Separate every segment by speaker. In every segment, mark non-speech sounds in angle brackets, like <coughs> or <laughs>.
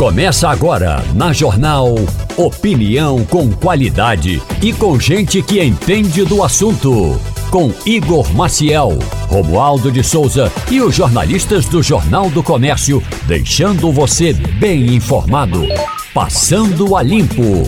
Speaker 1: Começa agora na Jornal Opinião com qualidade e com gente que entende do assunto. Com Igor Maciel, Romualdo de Souza e os jornalistas do Jornal do Comércio, deixando você bem informado. Passando a Limpo.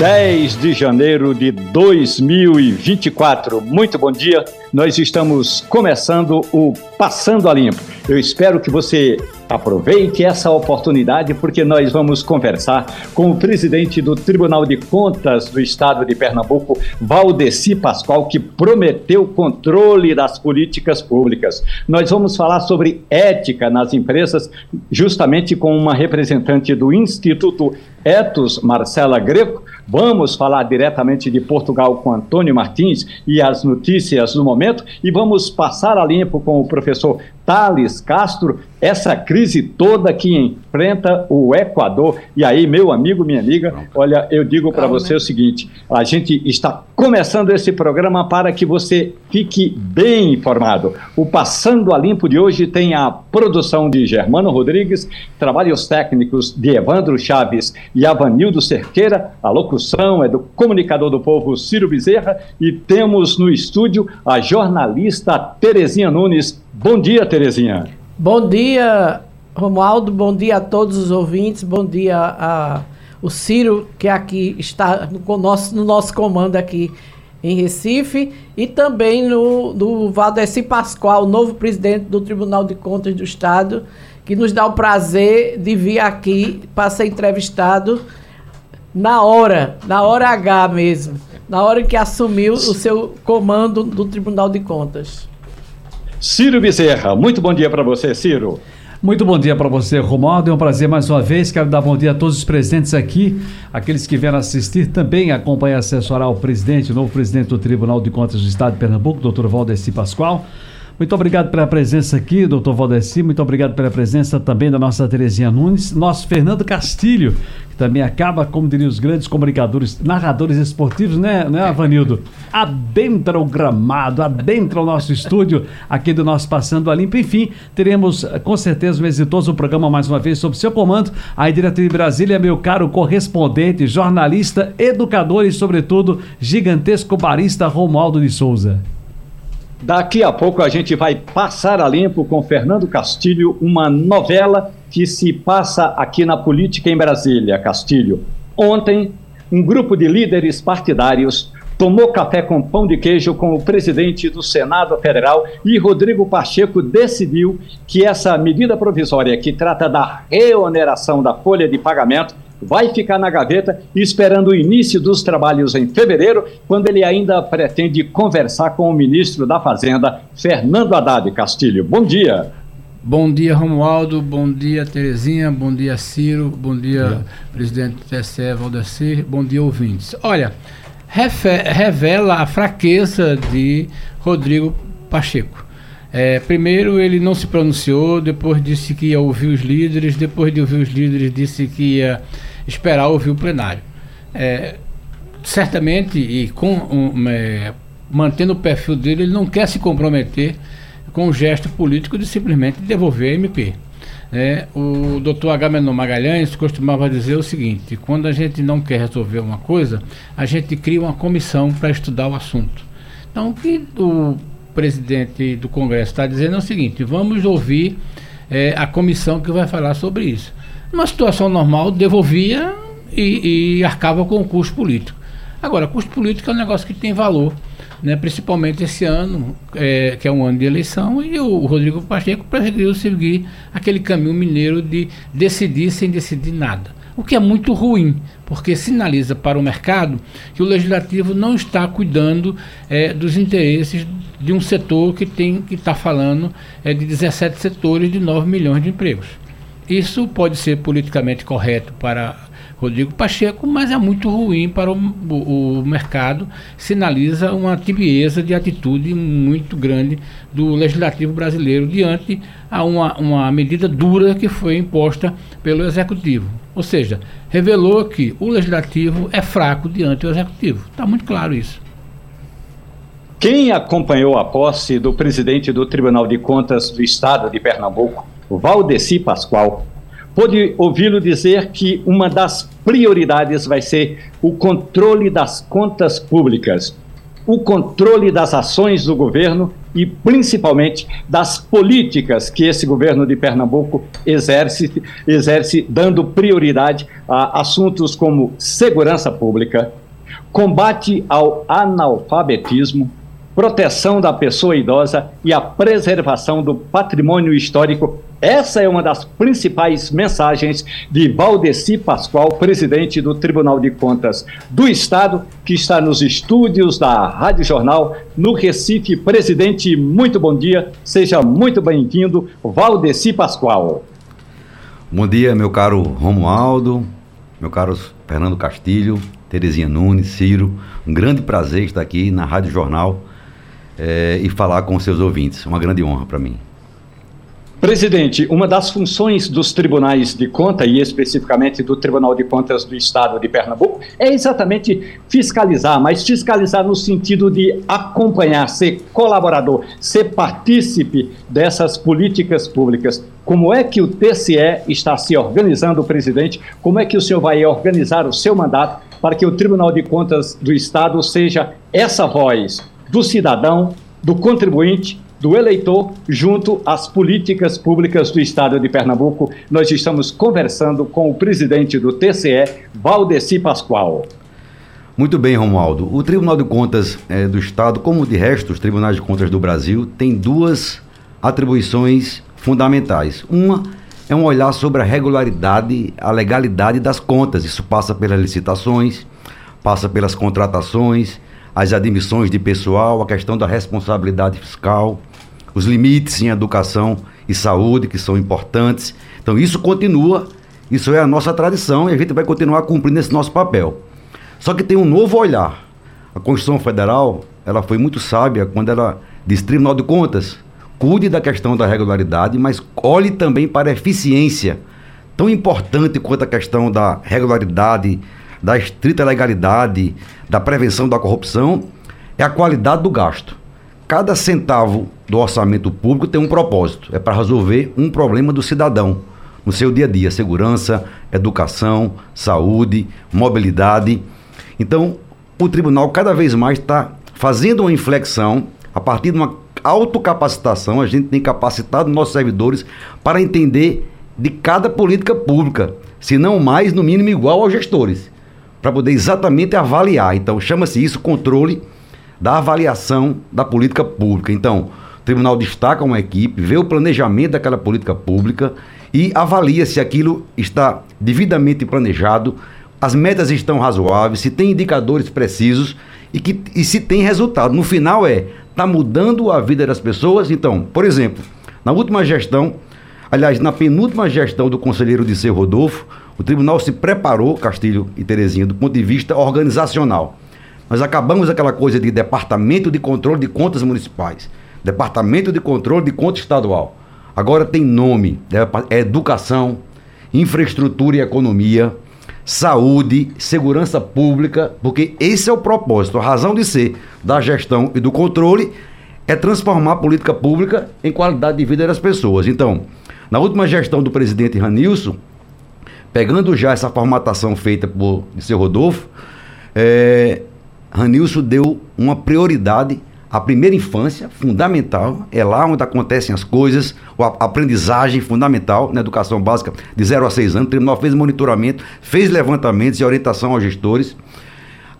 Speaker 2: 10 de janeiro de 2024. Muito bom dia. Nós estamos começando o Passando a Limpo. Eu espero que você aproveite essa oportunidade porque nós vamos conversar com o presidente do Tribunal de Contas do Estado de Pernambuco, Valdeci Pascoal, que prometeu controle das políticas públicas. Nós vamos falar sobre ética nas empresas, justamente com uma representante do Instituto Etos, Marcela Greco. Vamos falar diretamente de Portugal com Antônio Martins e as notícias do momento e vamos passar a limpo com o professor Thales Castro, essa crise toda que enfrenta o Equador. E aí, meu amigo, minha amiga, olha, eu digo para você o seguinte: a gente está começando esse programa para que você fique bem informado. O Passando a Limpo de hoje tem a produção de Germano Rodrigues, trabalhos técnicos de Evandro Chaves e Avanildo Cerqueira, a locução é do comunicador do povo Ciro Bezerra e temos no estúdio a jornalista Terezinha Nunes. Bom dia, Terezinha.
Speaker 3: Bom dia, Romualdo. Bom dia a todos os ouvintes. Bom dia a o Ciro, que aqui está no nosso, no nosso comando aqui em Recife, e também no, no Valdeci Pascoal, novo presidente do Tribunal de Contas do Estado, que nos dá o prazer de vir aqui para ser entrevistado na hora, na hora H mesmo, na hora que assumiu o seu comando do Tribunal de Contas.
Speaker 2: Ciro Bezerra. Muito bom dia para você, Ciro.
Speaker 4: Muito bom dia para você, Romualdo. É um prazer mais uma vez. Quero dar bom dia a todos os presentes aqui, aqueles que vieram assistir também, acompanhar e assessorar o presidente, o novo presidente do Tribunal de Contas do Estado de Pernambuco, doutor Valdeci Pascoal. Muito obrigado pela presença aqui, doutor Valdeci. Muito obrigado pela presença também da nossa Terezinha Nunes. Nosso Fernando Castilho, que também acaba, como diriam os grandes comunicadores, narradores esportivos, né, né Avanildo? Adentra o gramado, adentra o nosso estúdio aqui do nosso Passando a Limpo. Enfim, teremos com certeza um exitoso programa mais uma vez sob seu comando. Aí, direto de Brasília, meu caro correspondente, jornalista, educador e, sobretudo, gigantesco barista Romualdo de Souza.
Speaker 2: Daqui a pouco a gente vai passar a limpo com Fernando Castilho, uma novela que se passa aqui na política em Brasília, Castilho. Ontem, um grupo de líderes partidários tomou café com pão de queijo com o presidente do Senado Federal e Rodrigo Pacheco decidiu que essa medida provisória que trata da reoneração da folha de pagamento vai ficar na gaveta esperando o início dos trabalhos em fevereiro, quando ele ainda pretende conversar com o ministro da Fazenda, Fernando Haddad Castilho. Bom dia.
Speaker 5: Bom dia, Romualdo. Bom dia, Terezinha. Bom dia, Ciro. Bom dia, presidente do TSE, Valdecir. Bom dia, ouvintes. Olha, revela a fraqueza de Rodrigo Pacheco. É, primeiro, ele não se pronunciou, depois disse que ia ouvir os líderes, depois de ouvir os líderes, disse que ia esperar ouvir o plenário. É, certamente, e com um, é, mantendo o perfil dele, ele não quer se comprometer com o gesto político de simplesmente devolver a MP. É, o doutor Agamenon Magalhães costumava dizer o seguinte: quando a gente não quer resolver uma coisa, a gente cria uma comissão para estudar o assunto. Então, o que o presidente do Congresso está dizendo é o seguinte: vamos ouvir é, a comissão que vai falar sobre isso. Numa situação normal, devolvia e, e arcava com o custo político. Agora, custo político é um negócio que tem valor, né? principalmente esse ano, é, que é um ano de eleição, e o Rodrigo Pacheco preferiu seguir aquele caminho mineiro de decidir sem decidir nada. O que é muito ruim, porque sinaliza para o mercado que o legislativo não está cuidando é, dos interesses de um setor que tem que está falando é, de 17 setores de 9 milhões de empregos. Isso pode ser politicamente correto para Rodrigo Pacheco, mas é muito ruim para o, o, o, mercado, sinaliza uma tibieza de atitude muito grande do legislativo brasileiro diante a uma, uma medida dura que foi imposta pelo executivo. Ou seja, revelou que o legislativo é fraco diante do executivo. Está muito claro isso.
Speaker 2: Quem acompanhou a posse do presidente do Tribunal de Contas do Estado de Pernambuco, Valdeci Pascoal, pôde ouvi-lo dizer que uma das prioridades vai ser o controle das contas públicas, o controle das ações do governo e principalmente das políticas que esse governo de Pernambuco exerce, exerce dando prioridade a assuntos como segurança pública, combate ao analfabetismo, proteção da pessoa idosa e a preservação do patrimônio histórico. Essa é uma das principais mensagens de Valdeci Pascoal, presidente do Tribunal de Contas do Estado, que está nos estúdios da Rádio Jornal no Recife. Presidente, muito bom dia, seja muito bem-vindo, Valdeci Pascoal.
Speaker 6: Bom dia, meu caro Romualdo, meu caro Fernando Castilho, Terezinha Nunes, Ciro. Um grande prazer estar aqui na Rádio Jornal é, e falar com seus ouvintes. Uma grande honra para mim.
Speaker 2: Presidente, uma das funções dos tribunais de conta, e especificamente do Tribunal de Contas do Estado de Pernambuco, é exatamente fiscalizar, mas fiscalizar no sentido de acompanhar, ser colaborador, ser partícipe dessas políticas públicas. Como é que o TCE está se organizando, presidente? Como é que o senhor vai organizar o seu mandato para que o Tribunal de Contas do Estado seja essa voz do cidadão, do contribuinte, do eleitor, junto às políticas públicas do Estado de Pernambuco. Nós estamos conversando com o presidente do TCE, Valdeci Pascoal.
Speaker 6: Muito bem, Romualdo. O Tribunal de Contas é, do Estado, como de resto os tribunais de contas do Brasil, tem duas atribuições fundamentais. Uma é um olhar sobre a regularidade, a legalidade das contas. Isso passa pelas licitações, passa pelas contratações, as admissões de pessoal, a questão da responsabilidade fiscal, os limites em educação e saúde, que são importantes. Então, isso continua, isso é a nossa tradição e a gente vai continuar cumprindo esse nosso papel. Só que tem um novo olhar. A Constituição Federal, ela foi muito sábia quando ela diz Tribunal de Contas, cuide da questão da regularidade, mas olhe também para a eficiência. Tão importante quanto a questão da regularidade, da estrita legalidade, da prevenção da corrupção, é a qualidade do gasto. Cada centavo do orçamento público tem um propósito, é para resolver um problema do cidadão no seu dia a dia, segurança, educação, saúde, mobilidade. Então, o tribunal cada vez mais está fazendo uma inflexão a partir de uma autocapacitação, a gente tem capacitado nossos servidores para entender de cada política pública, se não mais, no mínimo igual aos gestores para poder exatamente avaliar. Então, chama-se isso controle da avaliação da política pública. Então, o tribunal destaca uma equipe, vê o planejamento daquela política pública e avalia se aquilo está devidamente planejado, as metas estão razoáveis, se tem indicadores precisos e, que, e se tem resultado. No final é, está mudando a vida das pessoas? Então, por exemplo, na última gestão, aliás, na penúltima gestão do conselheiro de Rodolfo, o tribunal se preparou, Castilho e Terezinha, do ponto de vista organizacional. Nós acabamos aquela coisa de Departamento de Controle de Contas Municipais, Departamento de Controle de Conta Estadual. Agora tem nome, é Educação, Infraestrutura e Economia, Saúde, Segurança Pública, porque esse é o propósito, a razão de ser da gestão e do controle é transformar a política pública em qualidade de vida das pessoas. Então, na última gestão do presidente Ranilson, pegando já essa formatação feita por seu Rodolfo, é, Ranilson deu uma prioridade à primeira infância, fundamental, é lá onde acontecem as coisas, a aprendizagem fundamental na educação básica de 0 a 6 anos. O tribunal fez monitoramento, fez levantamentos e orientação aos gestores.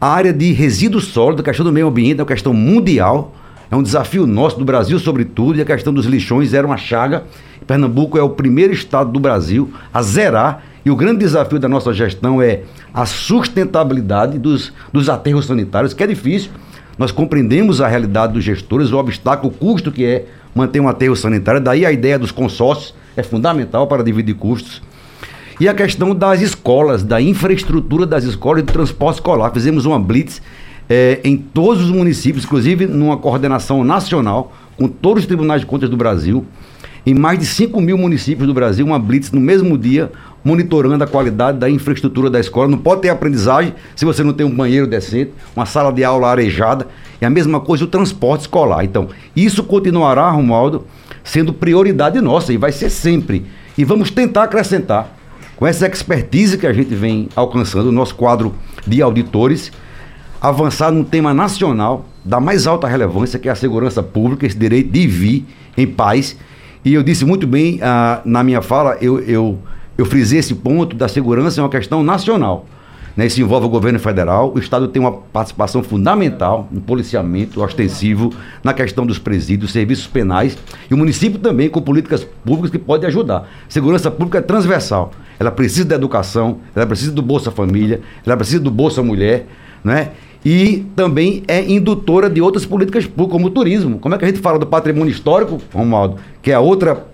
Speaker 6: A área de resíduo sólido, a questão do meio ambiente, é uma questão mundial, é um desafio nosso, do Brasil sobretudo, e a questão dos lixões era uma chaga. Pernambuco é o primeiro estado do Brasil a zerar e o grande desafio da nossa gestão é a sustentabilidade dos, dos aterros sanitários, que é difícil. Nós compreendemos a realidade dos gestores, o obstáculo, o custo que é manter um aterro sanitário. Daí a ideia dos consórcios é fundamental para dividir custos. E a questão das escolas, da infraestrutura das escolas de transporte escolar. Fizemos uma blitz é, em todos os municípios, inclusive numa coordenação nacional, com todos os tribunais de contas do Brasil. Em mais de 5 mil municípios do Brasil, uma blitz no mesmo dia, monitorando a qualidade da infraestrutura da escola. Não pode ter aprendizagem se você não tem um banheiro decente, uma sala de aula arejada. E a mesma coisa o transporte escolar. Então, isso continuará, Romualdo, sendo prioridade nossa e vai ser sempre. E vamos tentar acrescentar com essa expertise que a gente vem alcançando, o nosso quadro de auditores, avançar num tema nacional da mais alta relevância, que é a segurança pública, esse direito de vir em paz. E eu disse muito bem ah, na minha fala, eu, eu, eu frisei esse ponto da segurança é uma questão nacional. Né? Isso envolve o governo federal, o Estado tem uma participação fundamental no policiamento ostensivo, na questão dos presídios, serviços penais, e o município também com políticas públicas que podem ajudar. Segurança pública é transversal. Ela precisa da educação, ela precisa do Bolsa Família, ela precisa do Bolsa Mulher, né? E também é indutora de outras políticas públicas, como o turismo. Como é que a gente fala do patrimônio histórico, Romualdo, que é a outra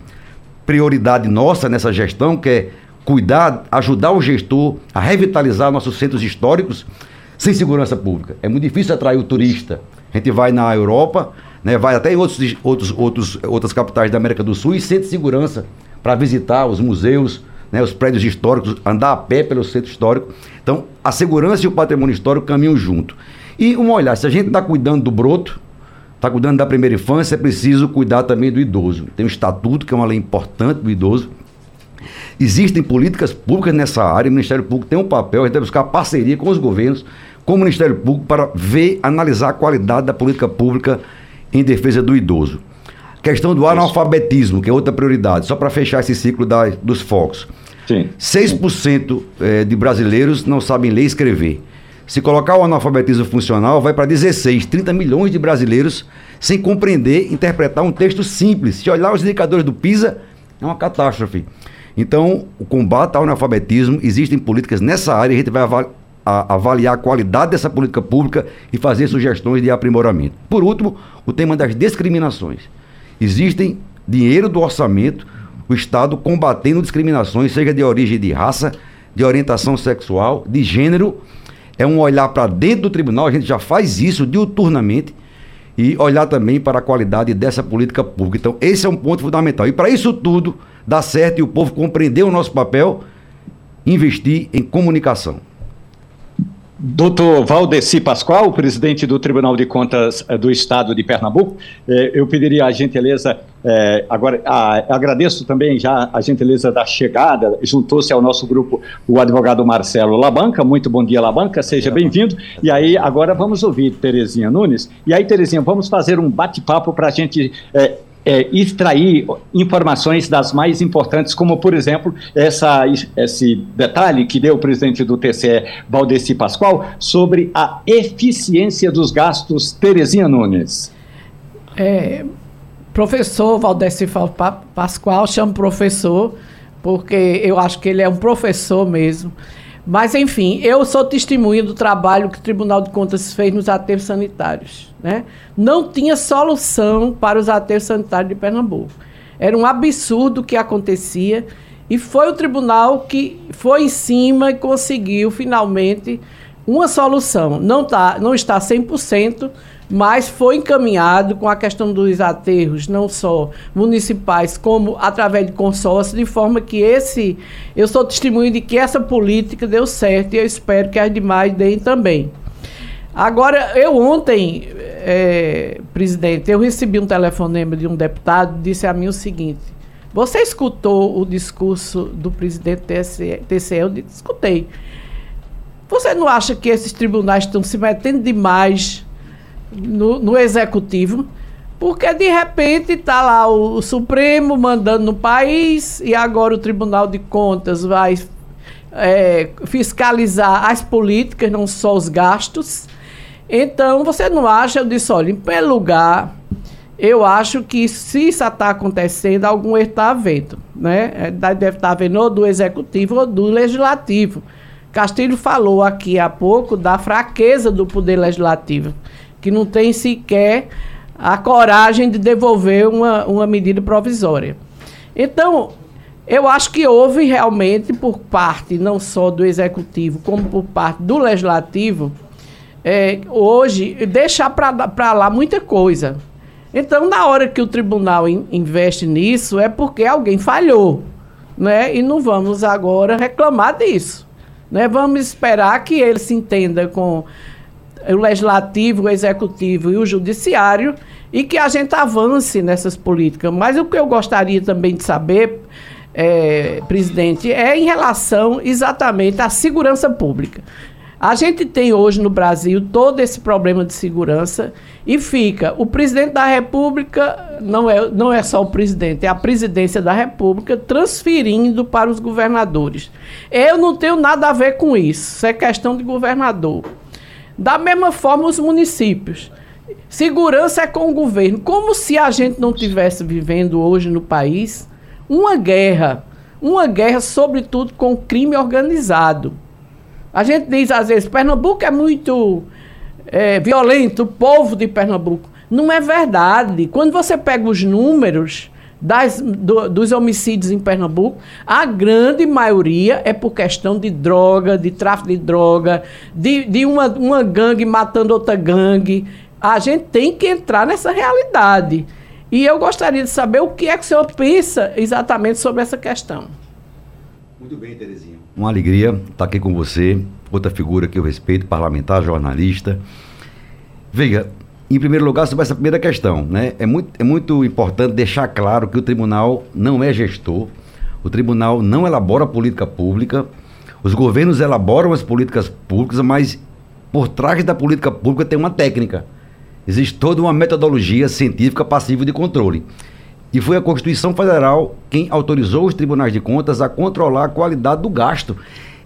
Speaker 6: prioridade nossa nessa gestão, que é cuidar, ajudar o gestor a revitalizar nossos centros históricos sem segurança pública. É muito difícil atrair o turista. A gente vai na Europa, né, vai até em outros, outros, outros, outras capitais da América do Sul e sente segurança para visitar os museus, né, os prédios históricos, andar a pé pelo centro histórico. Então, a segurança e o patrimônio histórico caminham junto. E um olhar, se a gente está cuidando do broto, está cuidando da primeira infância, é preciso cuidar também do idoso. Tem o estatuto, que é uma lei importante do idoso, Existem políticas públicas nessa área, o Ministério Público tem um papel, a gente deve buscar parceria com os governos, com o Ministério Público, para ver, analisar a qualidade da política pública em defesa do idoso. Questão do analfabetismo, que é outra prioridade, só para fechar esse ciclo da, dos focos. Sim. 6% é, de brasileiros não sabem ler e escrever. Se colocar o analfabetismo funcional, vai para 16, 30 milhões de brasileiros sem compreender, interpretar um texto simples. Se olhar os indicadores do PISA, é uma catástrofe. Então, o combate ao analfabetismo, existem políticas nessa área, a gente vai avaliar a qualidade dessa política pública e fazer sugestões de aprimoramento. Por último, o tema das discriminações. Existem dinheiro do orçamento, o Estado combatendo discriminações, seja de origem de raça, de orientação sexual, de gênero. É um olhar para dentro do tribunal, a gente já faz isso diuturnamente, e olhar também para a qualidade dessa política pública. Então, esse é um ponto fundamental. E para isso tudo, dar certo e o povo compreender o nosso papel, investir em comunicação.
Speaker 2: Doutor Valdeci Pascoal, presidente do Tribunal de Contas eh, do Estado de Pernambuco, eh, eu pediria a gentileza, eh, agora agradeço também já a gentileza da chegada, juntou-se ao nosso grupo o advogado Marcelo Labanca, muito bom dia Labanca, seja bem-vindo, e aí agora vamos ouvir Terezinha Nunes, e aí Terezinha, vamos fazer um bate-papo para a gente é, extrair informações das mais importantes, como, por exemplo, essa, esse detalhe que deu o presidente do TCE, Valdeci Pascoal, sobre a eficiência dos gastos. Terezinha Nunes.
Speaker 3: É, professor Valdeci Pascoal, chamo professor, porque eu acho que ele é um professor mesmo. Mas, enfim, eu sou testemunha do trabalho que o Tribunal de Contas fez nos aterros sanitários. Né? Não tinha solução para os aterros sanitários de Pernambuco. Era um absurdo o que acontecia. E foi o tribunal que foi em cima e conseguiu, finalmente, uma solução. Não, tá, não está 100%, mas foi encaminhado com a questão dos aterros, não só municipais, como através de consórcio, de forma que esse, eu sou testemunho de que essa política deu certo e eu espero que as demais deem também. Agora, eu ontem, é, presidente, eu recebi um telefonema de um deputado, disse a mim o seguinte, você escutou o discurso do presidente TCE? Eu disse, escutei. Você não acha que esses tribunais estão se metendo demais no, no executivo, porque de repente está lá o, o, Supremo mandando no país e agora o Tribunal de Contas vai é, fiscalizar as políticas, não só os gastos. Então, você não acha? Eu disse, olha, em primeiro lugar, eu acho que se isso está acontecendo, algum erro está havendo. Né? É, deve estar tá havendo ou do executivo ou do legislativo. Castilho falou aqui há pouco da fraqueza do poder legislativo que não tem sequer a coragem de devolver uma, uma medida provisória. Então, eu acho que houve realmente, por parte não só do executivo, como por parte do legislativo, é, hoje, deixar para lá muita coisa. Então, na hora que o tribunal in, investe nisso, é porque alguém falhou. Né? E não vamos agora reclamar disso. Né? Vamos esperar que ele se entenda com o legislativo, o executivo e o judiciário e que a gente avance nessas políticas. Mas o que eu gostaria também de saber, é, presidente, é em relação exatamente à segurança pública. A gente tem hoje no Brasil todo esse problema de segurança e fica o presidente da República, não é, não é só o presidente, é a presidência da República transferindo para os governadores. Eu não tenho nada a ver com isso, isso é questão de governador. Da mesma forma, os municípios. Segurança é com o governo. Como se a gente não tivesse vivendo hoje no país uma guerra. Uma guerra, sobretudo, com crime organizado. A gente diz às vezes, Pernambuco é muito é, violento, o povo de Pernambuco. Não é verdade. Quando você pega os números das, do, dos homicídios em Pernambuco, a grande maioria é por questão de droga, de tráfico de droga, de, de uma, uma gangue matando outra gangue. A gente tem que entrar nessa realidade. E eu gostaria de saber o que é que o senhor pensa exatamente sobre essa questão.
Speaker 6: Muito bem, Terezinha. Uma alegria estar aqui com você, outra figura que eu respeito, parlamentar, jornalista. Veja, em primeiro lugar, sobre essa primeira questão, né? É muito, é muito importante deixar claro que o tribunal não é gestor, o tribunal não elabora política pública, os governos elaboram as políticas públicas, mas por trás da política pública tem uma técnica. Existe toda uma metodologia científica passiva de controle. E foi a Constituição Federal quem autorizou os tribunais de contas a controlar a qualidade do gasto.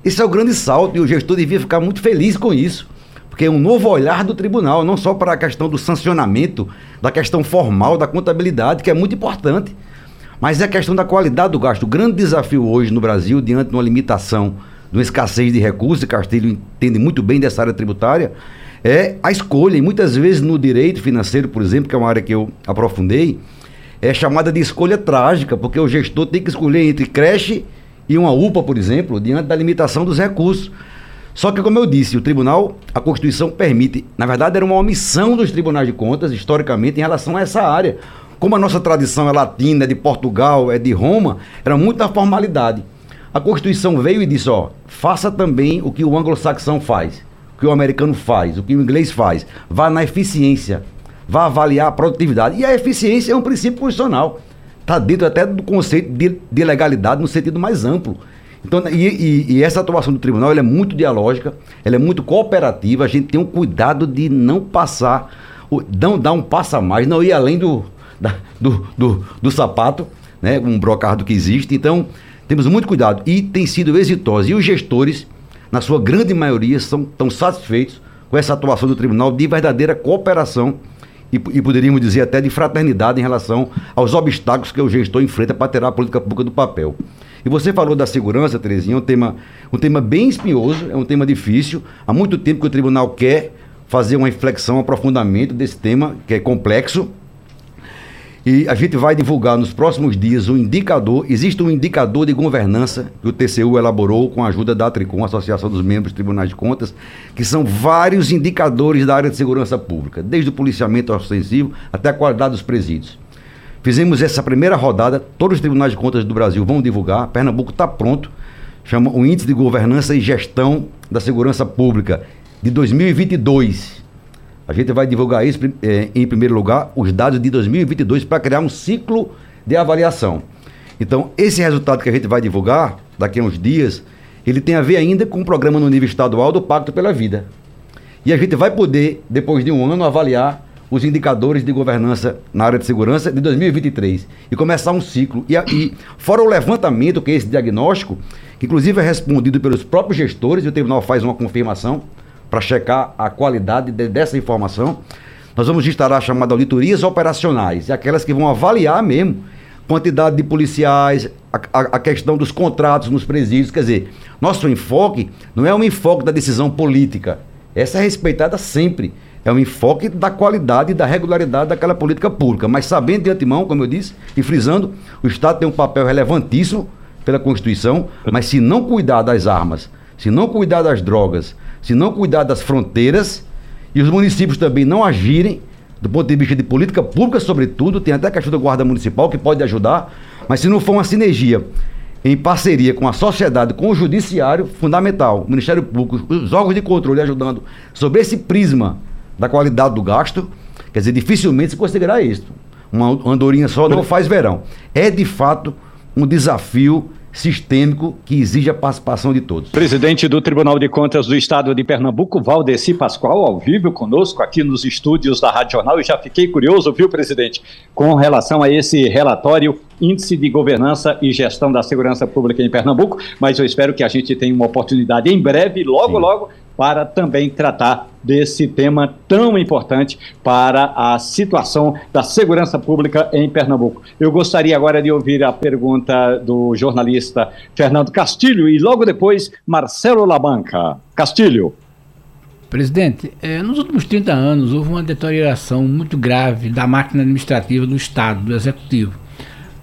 Speaker 6: Esse é o grande salto e o gestor devia ficar muito feliz com isso porque é um novo olhar do tribunal, não só para a questão do sancionamento, da questão formal, da contabilidade, que é muito importante, mas é a questão da qualidade do gasto. O grande desafio hoje no Brasil, diante de uma limitação, de uma escassez de recursos, e Castilho entende muito bem dessa área tributária, é a escolha. E muitas vezes no direito financeiro, por exemplo, que é uma área que eu aprofundei, é chamada de escolha trágica, porque o gestor tem que escolher entre creche e uma UPA, por exemplo, diante da limitação dos recursos. Só que, como eu disse, o tribunal, a Constituição permite, na verdade, era uma omissão dos tribunais de contas, historicamente, em relação a essa área. Como a nossa tradição é latina, é de Portugal, é de Roma, era muita formalidade. A Constituição veio e disse: ó, faça também o que o anglo-saxão faz, o que o americano faz, o que o inglês faz. Vá na eficiência, vá avaliar a produtividade. E a eficiência é um princípio constitucional. Está dentro até do conceito de, de legalidade no sentido mais amplo. Então, e, e, e, essa atuação do tribunal é muito dialógica, ela é muito cooperativa, a gente tem um cuidado de não passar, não dar um passo a mais, não ir além do, da, do, do, do, sapato, né, um brocardo que existe. Então, temos muito cuidado e tem sido exitoso. E os gestores, na sua grande maioria, são, estão satisfeitos com essa atuação do tribunal de verdadeira cooperação e, e, poderíamos dizer até de fraternidade em relação aos obstáculos que o gestor enfrenta para tirar a política pública do papel. E você falou da segurança, Terezinha, é um tema, um tema bem espinhoso, é um tema difícil. Há muito tempo que o tribunal quer fazer uma reflexão, um aprofundamento desse tema, que é complexo. E a gente vai divulgar nos próximos dias um indicador. Existe um indicador de governança que o TCU elaborou com a ajuda da Tricom, Associação dos Membros dos Tribunais de Contas, que são vários indicadores da área de segurança pública, desde o policiamento ostensivo até a qualidade dos presídios. Fizemos essa primeira rodada, todos os tribunais de contas do Brasil vão divulgar. Pernambuco está pronto. Chama o Índice de Governança e Gestão da Segurança Pública de 2022. A gente vai divulgar isso eh, em primeiro lugar, os dados de 2022 para criar um ciclo de avaliação. Então, esse resultado que a gente vai divulgar daqui a uns dias, ele tem a ver ainda com o programa no nível estadual do Pacto pela Vida. E a gente vai poder, depois de um ano, avaliar os indicadores de governança na área de segurança de 2023 e começar um ciclo. E, e fora o levantamento, que é esse diagnóstico, que inclusive é respondido pelos próprios gestores, e o tribunal faz uma confirmação para checar a qualidade de, dessa informação, nós vamos instalar chamadas auditorias operacionais, aquelas que vão avaliar mesmo quantidade de policiais, a, a, a, questão dos contratos nos presídios. Quer dizer, nosso enfoque não é um enfoque da decisão política. Essa é respeitada sempre é um enfoque da qualidade e da regularidade daquela política pública. Mas sabendo de antemão, como eu disse, e frisando, o Estado tem um papel relevantíssimo pela Constituição, mas se não cuidar das armas, se não cuidar das drogas, se não cuidar das fronteiras, e os municípios também não agirem, do ponto de vista de política pública, sobretudo, tem até a questão da Guarda Municipal que pode ajudar, mas se não for uma sinergia em parceria com a sociedade, com o judiciário, fundamental, o Ministério Público, os órgãos de controle ajudando sobre esse prisma da qualidade do gasto, Quer dizer, dificilmente se conseguirá isso. Uma andorinha só não faz verão. É de fato um desafio sistêmico que exige a participação de todos.
Speaker 2: Presidente do Tribunal de Contas do Estado de Pernambuco, Valdeci Pascoal, ao vivo conosco aqui nos estúdios da Rádio Jornal. E já fiquei curioso, viu, presidente, com relação a esse relatório Índice de Governança e Gestão da Segurança Pública em Pernambuco, mas eu espero que a gente tenha uma oportunidade em breve, logo, Sim. logo, para também tratar desse tema tão importante para a situação da segurança pública em Pernambuco. Eu gostaria agora de ouvir a pergunta do jornalista Fernando Castilho e logo depois Marcelo Labanca. Castilho.
Speaker 5: Presidente, eh, nos últimos 30 anos houve uma deterioração muito grave da máquina administrativa do Estado, do Executivo.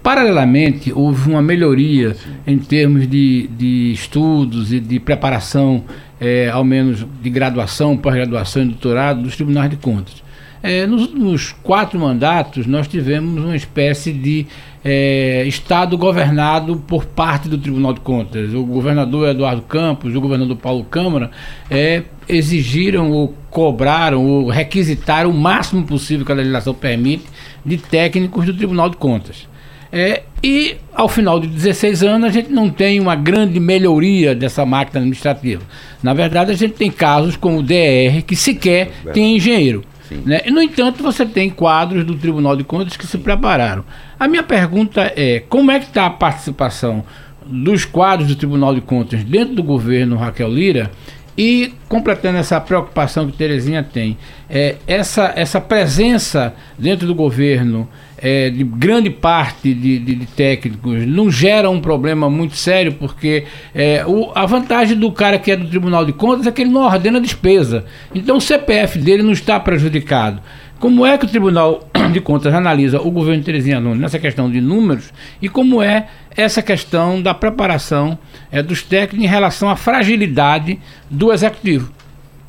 Speaker 5: Paralelamente, houve uma melhoria em termos de, de estudos e de preparação é, ao menos de graduação, pós-graduação e doutorado dos tribunais de contas. É, nos últimos quatro mandatos, nós tivemos uma espécie de é, Estado governado por parte do Tribunal de Contas. O governador Eduardo Campos, o governador Paulo Câmara, é, exigiram ou cobraram ou requisitaram o máximo possível que a legislação permite de técnicos do Tribunal de Contas. É, e ao final de 16 anos a gente não tem uma grande melhoria dessa máquina administrativa. Na verdade, a gente tem casos como o DR, que sequer é tem engenheiro. Né? E, no entanto, você tem quadros do Tribunal de Contas que se prepararam. A minha pergunta é: como é que está a participação dos quadros do Tribunal de Contas dentro do governo Raquel Lira? E completando essa preocupação que Terezinha tem, é, essa, essa presença dentro do governo é, de grande parte de, de, de, técnicos não gera um problema muito sério, porque é, o, a vantagem do cara que é do Tribunal de Contas é que ele não ordena despesa. Então o CPF dele não está prejudicado. Como é que o Tribunal <coughs> de Contas analisa o governo de Terezinha Nunes nessa questão de números e como é essa questão da preparação é, dos técnicos em relação à fragilidade do executivo?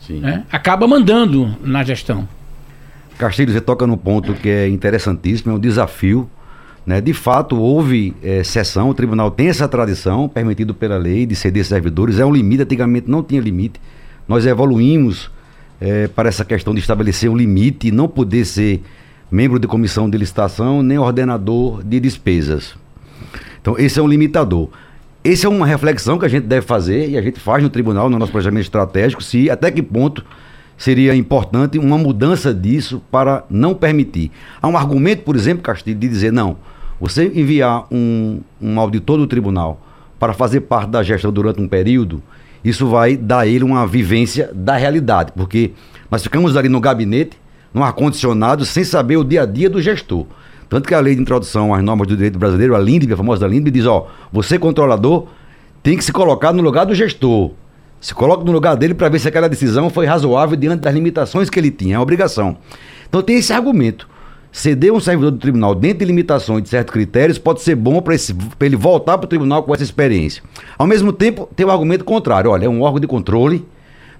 Speaker 5: Né? Acaba mandando na gestão.
Speaker 6: Castilho, você toca num ponto que é interessantíssimo, é um desafio. Né? De fato, houve é, sessão, o tribunal tem essa tradição, permitido pela lei, de ceder servidores, é um limite, antigamente não tinha limite. Nós evoluímos é, para essa questão de estabelecer um limite não poder ser membro de comissão de licitação nem ordenador de despesas. Então, esse é um limitador. Essa é uma reflexão que a gente deve fazer e a gente faz no tribunal, no nosso planejamento estratégico, se até que ponto seria importante uma mudança disso para não permitir. Há um argumento, por exemplo, Castilho, de dizer, não, você enviar um, um auditor do tribunal para fazer parte da gestão durante um período, isso vai dar a ele uma vivência da realidade, porque nós ficamos ali no gabinete, no ar-condicionado, sem saber o dia a dia do gestor. Tanto que a lei de introdução às normas do direito brasileiro, a LINDB, a famosa LINDB, diz, ó, você controlador tem que se colocar no lugar do gestor. Se coloca no lugar dele para ver se aquela decisão foi razoável diante das limitações que ele tinha, é obrigação. Então tem esse argumento. Ceder um servidor do tribunal dentro de limitações de certos critérios pode ser bom para ele voltar para o tribunal com essa experiência. Ao mesmo tempo, tem o argumento contrário. Olha, é um órgão de controle.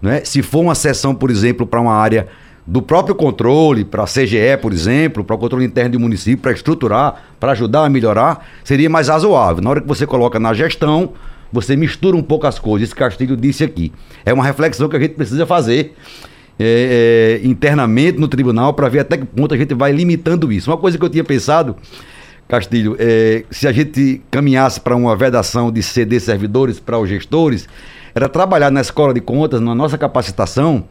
Speaker 6: Né? Se for uma sessão, por exemplo, para uma área do próprio controle, para a CGE, por exemplo, para o controle interno do município, para estruturar, para ajudar a melhorar, seria mais razoável. Na hora que você coloca na gestão, você mistura um pouco as coisas. Esse Castilho disse aqui. É uma reflexão que a gente precisa fazer é, é, internamente no tribunal para ver até que ponto a gente vai limitando isso. Uma coisa que eu tinha pensado, Castilho, é, se a gente caminhasse para uma vedação de ceder servidores para os gestores, era trabalhar na escola de contas, na nossa capacitação,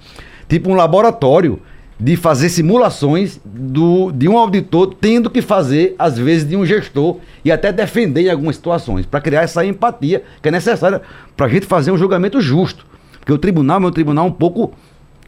Speaker 6: tipo um laboratório de fazer simulações do, de um auditor tendo que fazer, às vezes, de um gestor e até defender em algumas situações, para criar essa empatia que é necessária para a gente fazer um julgamento justo. Porque o tribunal é um tribunal um pouco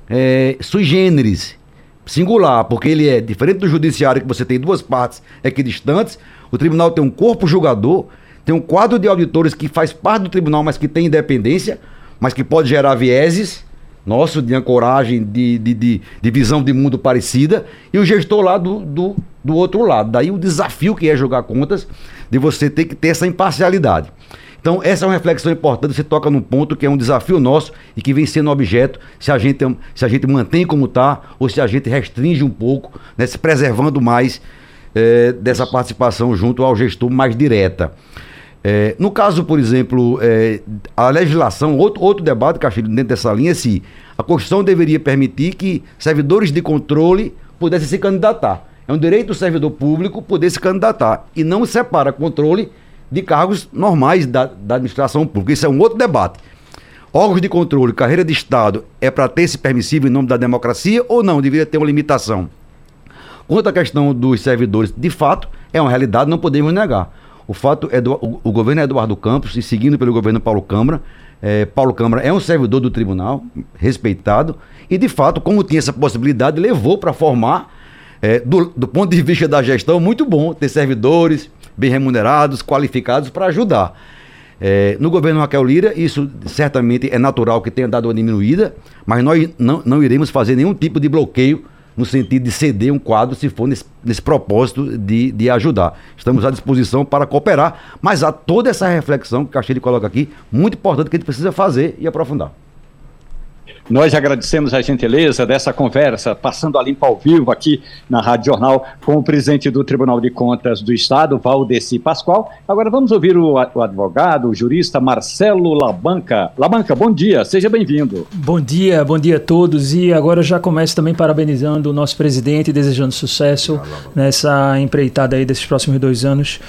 Speaker 6: é, sui generis, singular, porque ele é diferente do judiciário, que você tem duas partes equidistantes, o tribunal tem um corpo julgador, tem um quadro de auditores que faz parte do tribunal, mas que tem independência, mas que pode gerar vieses nosso de ancoragem, de, de, de, de, visão de mundo parecida, e o gestor lá do, do, do outro lado. Daí o desafio que é jogar contas, de você ter que ter essa imparcialidade. Então, essa é uma reflexão importante, você toca num ponto que é um desafio nosso e que vem sendo objeto se a gente, se a gente mantém como está ou se a gente restringe um pouco, né, se preservando mais é, dessa participação junto ao gestor mais direta. É, no caso, por exemplo, é, a legislação, outro, outro debate, Castilho, dentro dessa linha, é se a Constituição deveria permitir que servidores de controle pudesse se candidatar. É um direito do servidor público poder se candidatar. E não separa controle de cargos normais da, da administração pública. Isso é um outro debate. Órgãos de controle, carreira de Estado, é para ter esse permissivo em nome da democracia ou não? Deveria ter uma limitação. Quanto à questão dos servidores, de fato, é uma realidade, não podemos negar. O fato é do o, o governo Eduardo Campos, e seguindo pelo governo Paulo Câmara, é, Paulo Câmara é um servidor do tribunal, respeitado, e de fato, como tinha essa possibilidade, levou para formar, é, do, do ponto de vista da gestão, muito bom ter servidores bem remunerados, qualificados para ajudar. É, no governo Raquel Lira, isso certamente é natural que tenha dado uma diminuída, mas nós não, não iremos fazer nenhum tipo de bloqueio no sentido de ceder um quadro se for nesse, nesse propósito de, de ajudar. Estamos à disposição para cooperar, mas há toda essa reflexão que o Castilho coloca aqui, muito importante que a gente precisa fazer e aprofundar.
Speaker 2: Nós agradecemos a gentileza dessa conversa, passando a limpa ao vivo aqui na Rádio Jornal com o presidente do Tribunal de Contas do Estado, Valdeci Pascoal. Agora vamos ouvir o, o advogado, o jurista Marcelo Labanca. Labanca, bom dia, seja bem-vindo.
Speaker 7: Bom dia, bom dia a todos. E agora já começo também parabenizando o nosso presidente e desejando sucesso nessa empreitada aí desses próximos dois anos.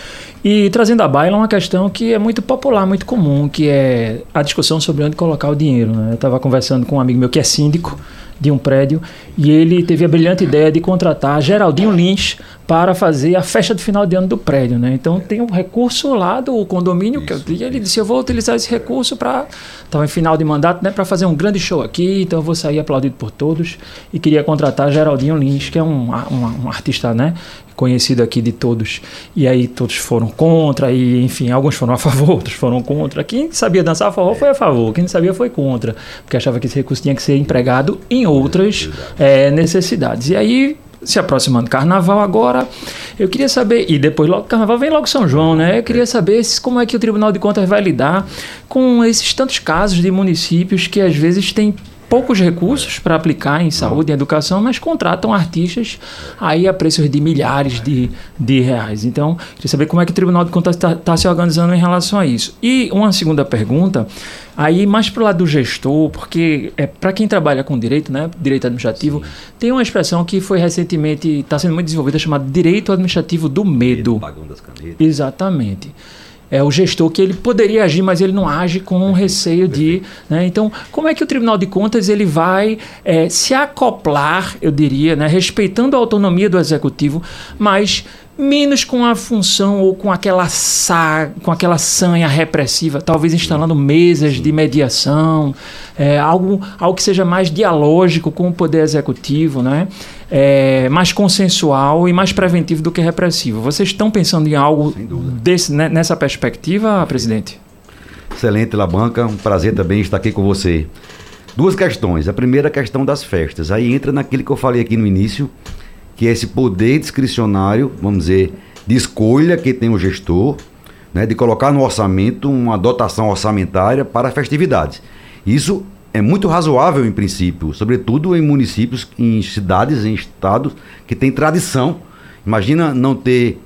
Speaker 7: E trazendo à baila uma questão que é muito popular, muito comum, que é a discussão sobre onde colocar o dinheiro. Né? Eu estava conversando com um amigo meu que é síndico de um prédio e ele teve a brilhante ideia de contratar Geraldinho Lins para fazer a festa de final de ano do prédio, né? Então tem um recurso lá do condomínio Isso. que ele disse eu vou utilizar esse recurso para estava em final de mandato, né, para fazer um grande show aqui, então eu vou sair aplaudido por todos e queria contratar Geraldinho Lins, que é um, um, um artista, né, conhecido aqui de todos. E aí todos foram contra e enfim, alguns foram a favor, <laughs> outros foram contra. Quem sabia dançar a favor foi a favor, quem não sabia foi contra, porque achava que esse recurso tinha que ser empregado em outras é, necessidades. E aí se aproximando carnaval agora, eu queria saber, e depois logo carnaval vem logo São João, né? Eu queria saber como é que o Tribunal de Contas vai lidar com esses tantos casos de municípios que às vezes têm poucos recursos para aplicar em saúde e educação, mas contratam artistas aí a preços de milhares de, de reais. Então, queria saber como é que o Tribunal de Contas está tá se organizando em relação a isso. E uma segunda pergunta, aí mais para o lado do gestor, porque é para quem trabalha com direito, né, direito administrativo, Sim. tem uma expressão que foi recentemente, está sendo muito desenvolvida, chamada direito administrativo do medo. medo Exatamente é o gestor que ele poderia agir, mas ele não age com um receio de. Né? Então, como é que o Tribunal de Contas ele vai é, se acoplar, eu diria, né? respeitando a autonomia do executivo, mas menos com a função ou com aquela sa com aquela sanha repressiva, talvez instalando mesas de mediação, é, algo, algo que seja mais dialógico com o poder executivo, né? É, mais consensual e mais preventivo do que repressivo. Vocês estão pensando em algo desse, né, nessa perspectiva, presidente?
Speaker 6: Excelente, Labanca. Um prazer também estar aqui com você. Duas questões. A primeira questão das festas. Aí entra naquilo que eu falei aqui no início, que é esse poder discricionário, vamos dizer, de escolha que tem o gestor, né, de colocar no orçamento uma dotação orçamentária para festividades. Isso é muito razoável em princípio, sobretudo em municípios, em cidades, em estados que têm tradição. Imagina não ter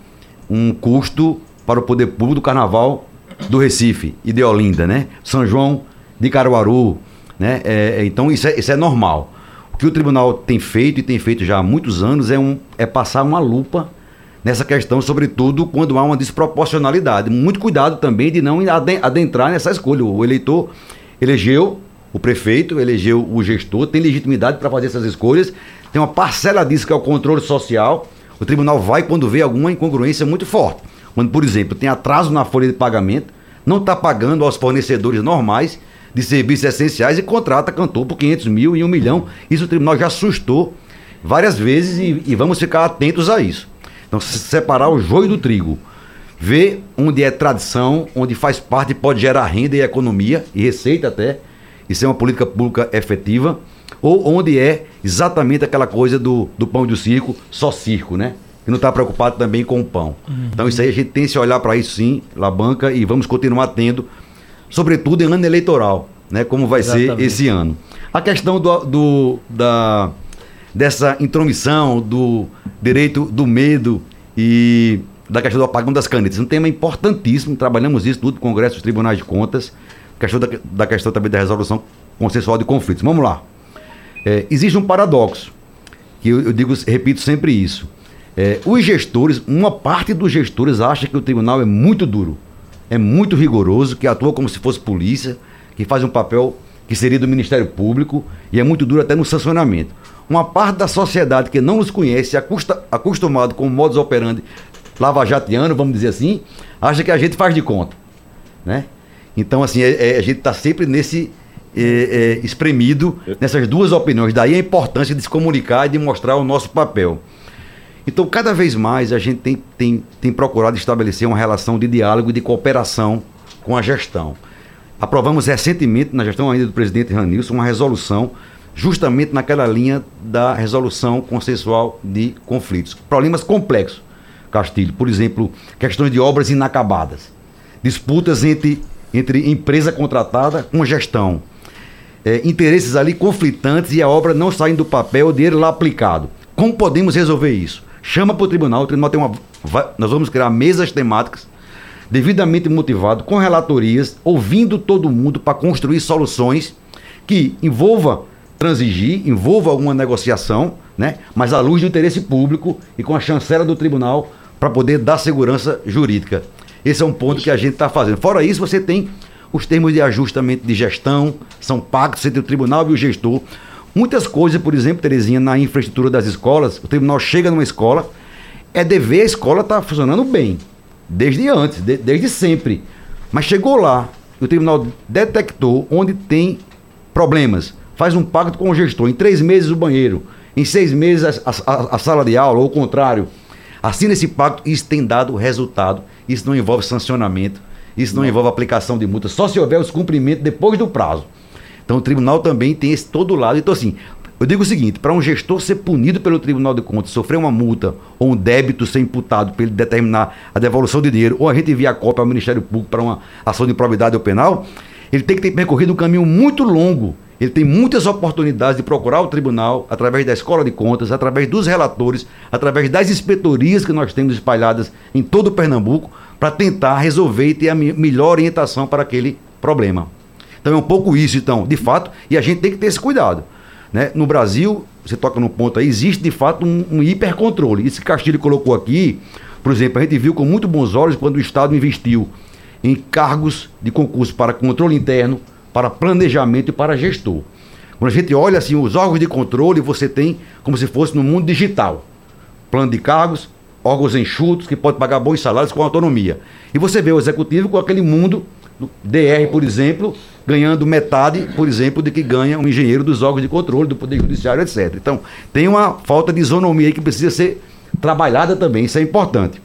Speaker 6: um custo para o poder público do carnaval do Recife e de Olinda, né? São João de Caruaru, né? É, é, então isso é, isso é normal. O que o tribunal tem feito e tem feito já há muitos anos é, um, é passar uma lupa nessa questão, sobretudo quando há uma desproporcionalidade. Muito cuidado também de não adentrar nessa escolha. O eleitor elegeu o prefeito, elegeu o gestor, tem legitimidade para fazer essas escolhas, tem uma parcela disso que é o controle social. O tribunal vai quando vê alguma incongruência muito forte. Quando, por exemplo, tem atraso na folha de pagamento, não está pagando aos fornecedores normais de serviços essenciais e contrata cantor por 500 mil e 1 milhão. Isso o tribunal já assustou várias vezes e, e vamos ficar atentos a isso. Então, separar o joio do trigo. Ver onde é tradição, onde faz parte e pode gerar renda e economia e receita até isso é uma política pública efetiva, ou onde é exatamente aquela coisa do, do pão do circo, só circo, né? E não está preocupado também com o pão. Uhum. Então isso aí a gente tem que olhar para isso sim, La Banca, e vamos continuar tendo, sobretudo em ano eleitoral, né? Como vai exatamente. ser esse ano. A questão do, do, da, dessa intromissão, do direito do medo e da questão do apagão das canetas. Um tema importantíssimo, trabalhamos isso tudo no Congresso dos Tribunais de Contas questão da, da questão também da resolução consensual de conflitos. Vamos lá. É, existe um paradoxo. que eu, eu digo, repito sempre isso. É, os gestores, uma parte dos gestores acha que o tribunal é muito duro, é muito rigoroso, que atua como se fosse polícia, que faz um papel que seria do Ministério Público e é muito duro até no sancionamento. Uma parte da sociedade que não nos conhece, acusta, acostumado com o modus operandi lavajatiano, vamos dizer assim, acha que a gente faz de conta. Né? Então, assim, é, é, a gente está sempre nesse é, é, espremido nessas duas opiniões. Daí a importância de se comunicar e de mostrar o nosso papel. Então, cada vez mais a gente tem, tem, tem procurado estabelecer uma relação de diálogo e de cooperação com a gestão. Aprovamos recentemente, na gestão ainda do presidente Ranilson, uma resolução justamente naquela linha da resolução consensual de conflitos. Problemas complexos, Castilho. Por exemplo, questões de obras inacabadas, disputas entre, entre empresa contratada com gestão, é, interesses ali conflitantes e a obra não saindo do papel, o dinheiro lá aplicado. Como podemos resolver isso? Chama para o tribunal, o tribunal tem uma. Vai, nós vamos criar mesas temáticas, devidamente motivado, com relatorias, ouvindo todo mundo para construir soluções que envolva transigir, envolva alguma negociação, né? mas à luz do interesse público e com a chancela do tribunal para poder dar segurança jurídica. Esse é um ponto que a gente está fazendo. Fora isso, você tem os termos de ajustamento de gestão, são pactos entre o tribunal e o gestor. Muitas coisas, por exemplo, Terezinha, na infraestrutura das escolas, o tribunal chega numa escola, é dever a escola estar tá funcionando bem, desde antes, de, desde sempre. Mas chegou lá, o tribunal detectou onde tem problemas, faz um pacto com o gestor, em três meses o banheiro, em seis meses a, a, a sala de aula, ou o contrário. Assina esse pacto, isso tem dado resultado, isso não envolve sancionamento, isso não, não. envolve aplicação de multa, só se houver os cumprimentos depois do prazo. Então o tribunal também tem esse todo lado. Então, assim, eu digo o seguinte: para um gestor ser punido pelo Tribunal de Contas, sofrer uma multa ou um débito ser imputado para ele determinar a devolução de dinheiro, ou a gente enviar cópia ao Ministério Público para uma ação de improbidade ou penal, ele tem que ter percorrido um caminho muito longo. Ele tem muitas oportunidades de procurar o tribunal através da escola de contas, através dos relatores, através das inspetorias que nós temos espalhadas em todo o Pernambuco, para tentar resolver e ter a melhor orientação para aquele problema. Então é um pouco isso, então, de fato, e a gente tem que ter esse cuidado. Né? No Brasil, você toca no ponto aí, existe de fato um, um hipercontrole. Isso que Castilho colocou aqui, por exemplo, a gente viu com muito bons olhos quando o Estado investiu em cargos de concurso para controle interno, para planejamento e para gestor. Quando a gente olha assim, os órgãos de controle, você tem como se fosse no mundo digital. Plano de cargos, órgãos enxutos que pode pagar bons salários com autonomia. E você vê o executivo com aquele mundo DR, por exemplo, ganhando metade, por exemplo, de que ganha um engenheiro dos órgãos de controle, do Poder Judiciário, etc. Então, tem uma falta de isonomia aí que precisa ser trabalhada também, isso é importante.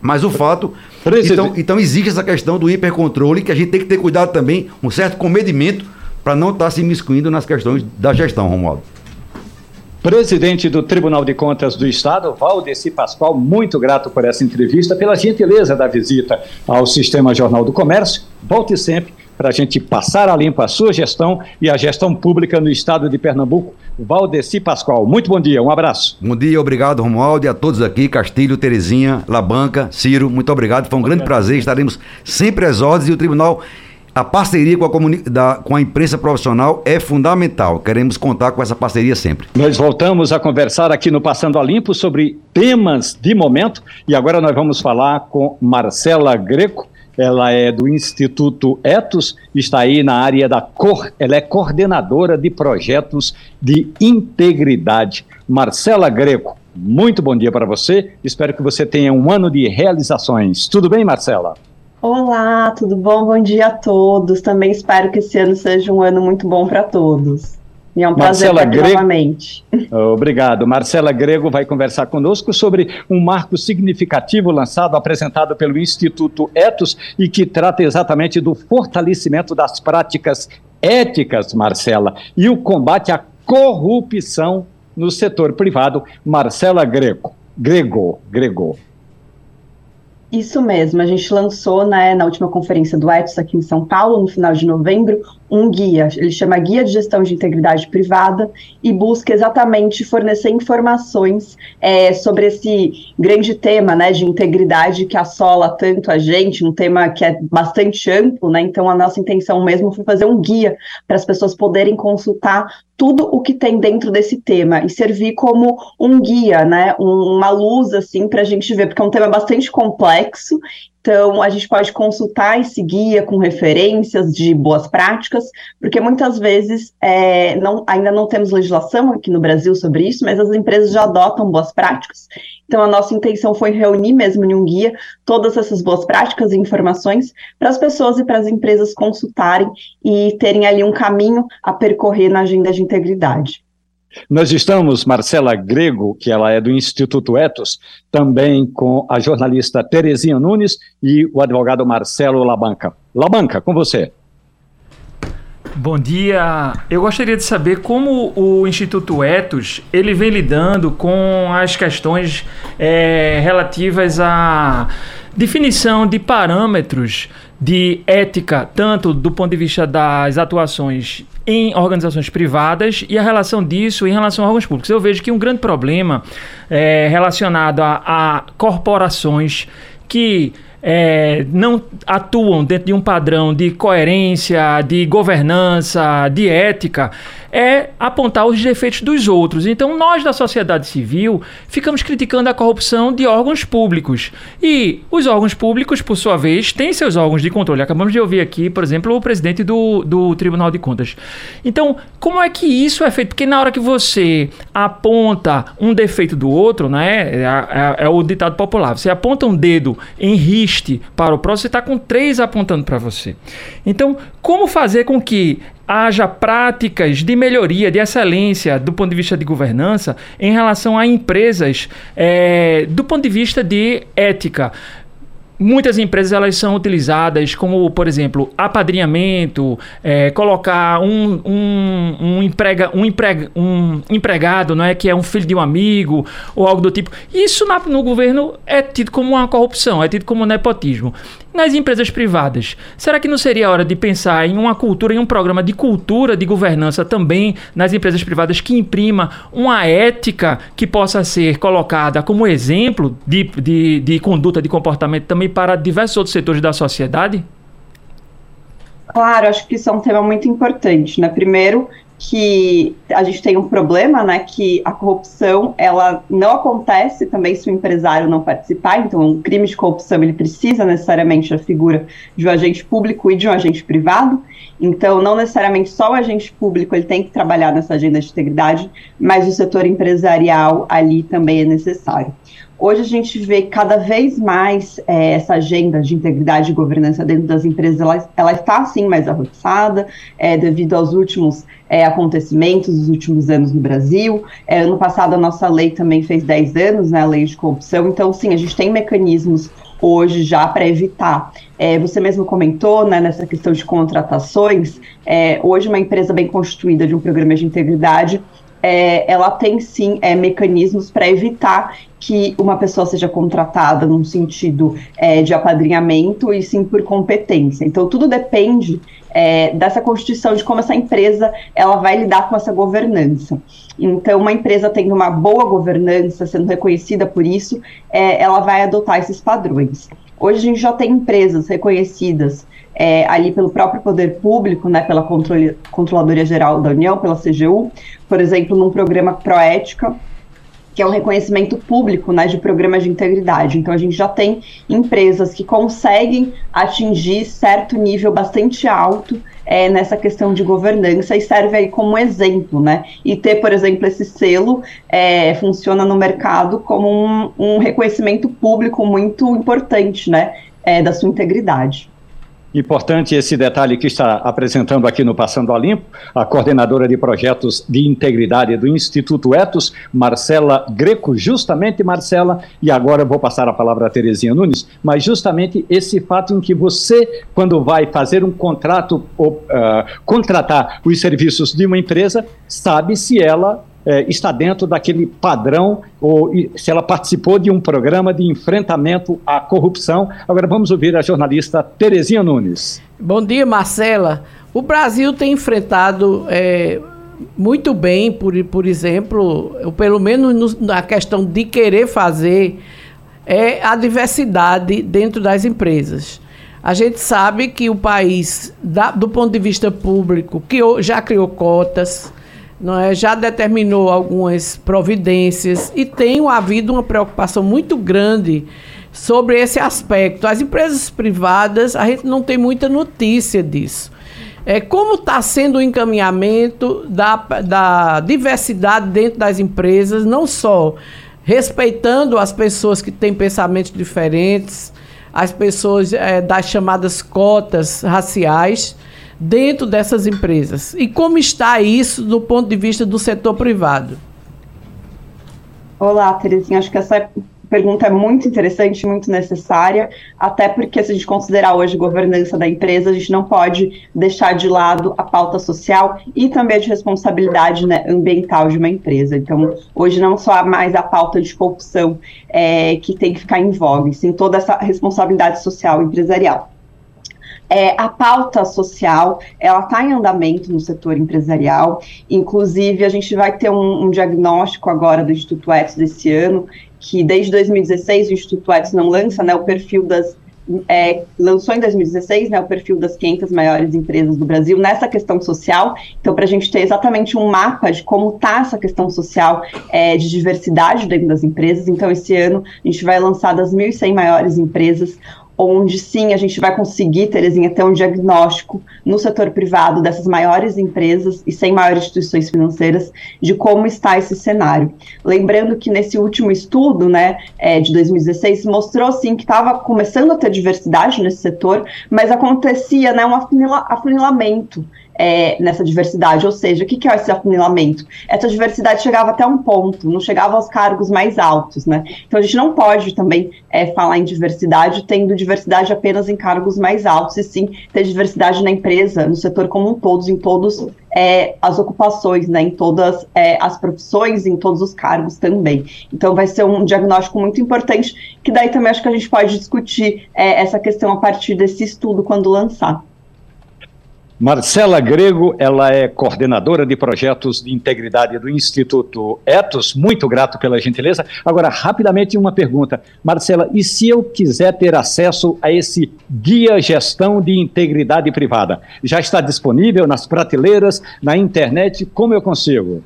Speaker 6: Mas o fato. Então, então existe essa questão do hipercontrole que a gente tem que ter cuidado também, um certo comedimento, para não estar tá se imiscuindo nas questões da gestão, Romualdo.
Speaker 2: Presidente do Tribunal de Contas do Estado, Valdeci Pascoal, muito grato por essa entrevista, pela gentileza da visita ao Sistema Jornal do Comércio. Volte sempre para a gente passar a limpo a sua gestão e a gestão pública no estado de Pernambuco. Valdeci Pascoal, muito bom dia, um abraço.
Speaker 6: Bom dia, obrigado Romualdo e a todos aqui, Castilho, Terezinha, Labanca, Ciro, muito obrigado, foi um grande prazer, estaremos sempre às ordens e o Tribunal a parceria com a, da, com a imprensa profissional é fundamental. Queremos contar com essa parceria sempre.
Speaker 2: Nós voltamos a conversar aqui no Passando a Limpo sobre temas de momento e agora nós vamos falar com Marcela Greco. Ela é do Instituto Etos, está aí na área da cor, ela é coordenadora de projetos de integridade. Marcela Greco, muito bom dia para você. Espero que você tenha um ano de realizações. Tudo bem, Marcela?
Speaker 8: Olá, tudo bom? Bom dia a todos. Também espero que esse ano seja um ano muito bom para todos. E é um Marcela prazer aqui novamente. <laughs>
Speaker 2: Obrigado. Marcela Grego vai conversar conosco sobre um marco significativo lançado, apresentado pelo Instituto Etos e que trata exatamente do fortalecimento das práticas éticas, Marcela, e o combate à corrupção no setor privado. Marcela Grego. Grego, Grego.
Speaker 8: Isso mesmo, a gente lançou né, na última conferência do ETS aqui em São Paulo, no final de novembro, um guia. Ele chama Guia de Gestão de Integridade Privada e busca exatamente fornecer informações é, sobre esse grande tema né, de integridade que assola tanto a gente, um tema que é bastante amplo, né? Então a nossa intenção mesmo foi fazer um guia para as pessoas poderem consultar tudo o que tem dentro desse tema e servir como um guia, né? Um, uma luz assim para a gente ver, porque é um tema bastante complexo então, a gente pode consultar esse guia com referências de boas práticas, porque muitas vezes é, não, ainda não temos legislação aqui no Brasil sobre isso, mas as empresas já adotam boas práticas. Então, a nossa intenção foi reunir mesmo em um guia todas essas boas práticas e informações para as pessoas e para as empresas consultarem e terem ali um caminho a percorrer na agenda de integridade.
Speaker 2: Nós estamos, Marcela Grego, que ela é do Instituto Etos, também com a jornalista Terezinha Nunes e o advogado Marcelo Labanca. Labanca, com você.
Speaker 7: Bom dia. Eu gostaria de saber como o Instituto Etos ele vem lidando com as questões é, relativas à definição de parâmetros de ética, tanto do ponto de vista das atuações em organizações privadas e a relação disso em relação a órgãos públicos. Eu vejo que um grande problema é relacionado a, a corporações que é, não atuam dentro de um padrão de coerência, de governança, de ética, é apontar os defeitos dos outros. Então, nós da sociedade civil ficamos criticando a corrupção de órgãos públicos. E os órgãos públicos, por sua vez, têm seus órgãos de controle. Acabamos de ouvir aqui, por exemplo, o presidente do, do Tribunal de Contas. Então, como é que isso é feito? Porque na hora que você aponta um defeito do outro, né, é, é, é o ditado popular, você aponta um dedo em riste para o próximo, você está com três apontando para você. Então, como fazer com que haja práticas de melhoria, de excelência do ponto de vista de governança em relação a empresas é, do ponto de vista de ética. Muitas empresas elas são utilizadas como, por exemplo, apadrinhamento, é, colocar um, um, um, emprega, um, emprega, um empregado, não é, que é um filho de um amigo ou algo do tipo. Isso na, no governo é tido como uma corrupção, é tido como nepotismo. Nas empresas privadas, será que não seria hora de pensar em uma cultura, em um programa de cultura de governança também nas empresas privadas que imprima uma ética que possa ser colocada como exemplo de, de, de conduta, de comportamento também para diversos outros setores da sociedade?
Speaker 8: Claro, acho que isso é um tema muito importante, né? Primeiro, que a gente tem um problema, né, que a corrupção, ela não acontece também se o empresário não participar, então um crime de corrupção, ele precisa necessariamente da figura de um agente público e de um agente privado, então não necessariamente só o agente público, ele tem que trabalhar nessa agenda de integridade, mas o setor empresarial ali também é necessário. Hoje a gente vê cada vez mais é, essa agenda de integridade e governança dentro das empresas, ela, ela está sim mais avançada, é, devido aos últimos é, acontecimentos dos últimos anos no Brasil. É, ano passado a nossa lei também fez 10 anos, né, a lei de corrupção, então sim, a gente tem mecanismos hoje já para evitar. É, você mesmo comentou né, nessa questão de contratações, é, hoje uma empresa bem constituída de um programa de integridade é, ela tem sim é, mecanismos para evitar que uma pessoa seja contratada num sentido é, de apadrinhamento e sim por competência. Então tudo depende é, dessa constituição de como essa empresa ela vai lidar com essa governança. Então uma empresa tendo uma boa governança, sendo reconhecida por isso, é, ela vai adotar esses padrões. Hoje a gente já tem empresas reconhecidas é, ali pelo próprio poder público, né, pela controle, Controladoria Geral da União, pela CGU, por exemplo, num programa Proética, que é um reconhecimento público né, de programas de integridade. Então, a gente já tem empresas que conseguem atingir certo nível bastante alto é, nessa questão de governança e serve aí como exemplo, né? E ter, por exemplo, esse selo é, funciona no mercado como um, um reconhecimento público muito importante, né? É, da sua integridade.
Speaker 2: Importante esse detalhe que está apresentando aqui no Passando a Limpo, a coordenadora de projetos de integridade do Instituto Etos, Marcela Greco, justamente Marcela, e agora vou passar a palavra a Terezinha Nunes, mas justamente esse fato em que você, quando vai fazer um contrato ou uh, contratar os serviços de uma empresa, sabe se ela é, está dentro daquele padrão ou se ela participou de um programa de enfrentamento à corrupção. Agora vamos ouvir a jornalista Terezinha Nunes.
Speaker 3: Bom dia, Marcela. O Brasil tem enfrentado é, muito bem, por, por exemplo, pelo menos no, na questão de querer fazer, é a diversidade dentro das empresas. A gente sabe que o país, da, do ponto de vista público, que já criou cotas, é, já determinou algumas providências e tem havido uma preocupação muito grande sobre esse aspecto. As empresas privadas, a gente não tem muita notícia disso. É, como está sendo o encaminhamento da, da diversidade dentro das empresas, não só respeitando as pessoas que têm pensamentos diferentes, as pessoas é, das chamadas cotas raciais dentro dessas empresas. E como está isso do ponto de vista do setor privado?
Speaker 8: Olá, Terezinha. Acho que essa pergunta é muito interessante, muito necessária, até porque se a gente considerar hoje governança da empresa, a gente não pode deixar de lado a pauta social e também de responsabilidade né, ambiental de uma empresa. Então, hoje não só mais a pauta de corrupção é, que tem que ficar em sim toda essa responsabilidade social empresarial. É, a pauta social, ela está em andamento no setor empresarial, inclusive a gente vai ter um, um diagnóstico agora do Instituto Etos desse ano, que desde 2016 o Instituto Edson não lança né, o perfil das. É, lançou em 2016 né, o perfil das 500 maiores empresas do Brasil nessa questão social. Então, para a gente ter exatamente um mapa de como está essa questão social é, de diversidade dentro das empresas. Então, esse ano a gente vai lançar das 1.100 maiores empresas onde sim a gente vai conseguir, Terezinha, ter um diagnóstico no setor privado dessas maiores empresas e sem maiores instituições financeiras de como está esse cenário. Lembrando que nesse último estudo, né, é, de 2016, mostrou sim que estava começando a ter diversidade nesse setor, mas acontecia né, um afunilamento é, nessa diversidade. Ou seja, o que, que é esse afunilamento? Essa diversidade chegava até um ponto, não chegava aos cargos mais altos, né? Então a gente não pode também é, falar em diversidade tendo diversidade apenas em cargos mais altos, e sim ter diversidade na empresa, no setor como um todo, em todos é, as ocupações, né, em todas é, as profissões, em todos os cargos também. Então vai ser um diagnóstico muito importante, que daí também acho que a gente pode discutir é, essa questão a partir desse estudo quando lançar.
Speaker 2: Marcela Grego, ela é coordenadora de projetos de integridade do Instituto Etos. Muito grato pela gentileza. Agora, rapidamente, uma pergunta. Marcela, e se eu quiser ter acesso a esse Guia Gestão de Integridade Privada? Já está disponível nas prateleiras, na internet? Como eu consigo?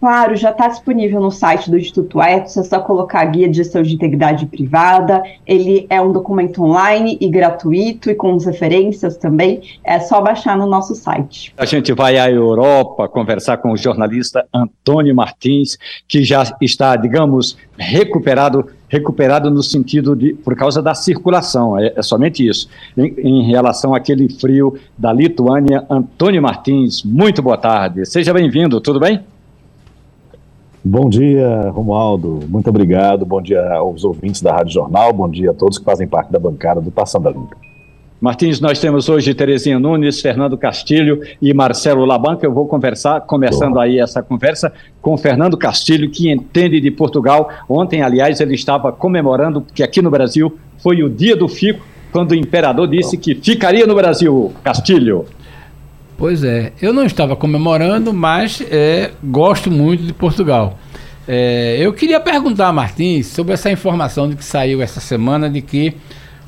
Speaker 8: Claro, já está disponível no site do Instituto Etos, é só colocar Guia de Gestão de Integridade Privada. Ele é um documento online e gratuito e com as referências também. É só baixar no nosso site.
Speaker 2: A gente vai à Europa conversar com o jornalista Antônio Martins, que já está, digamos, recuperado recuperado no sentido de por causa da circulação, é, é somente isso. Em, em, relação àquele frio da Lituânia, Antônio Martins, muito boa tarde. Seja bem-vindo, tudo bem?
Speaker 9: Bom dia, Romualdo. Muito obrigado. Bom dia aos ouvintes da Rádio Jornal. Bom dia a todos que fazem parte da bancada do Passando a Limpo.
Speaker 2: Martins, nós temos hoje Terezinha Nunes, Fernando Castilho e Marcelo Labanca. Eu vou conversar, começando aí essa conversa com Fernando Castilho, que entende de Portugal. Ontem, aliás, ele estava comemorando que aqui no Brasil foi o dia do fico, quando o imperador disse que ficaria no Brasil. Castilho.
Speaker 5: Pois é, eu não estava comemorando, mas é, gosto muito de Portugal. É, eu queria perguntar a Martins sobre essa informação de que saiu essa semana de que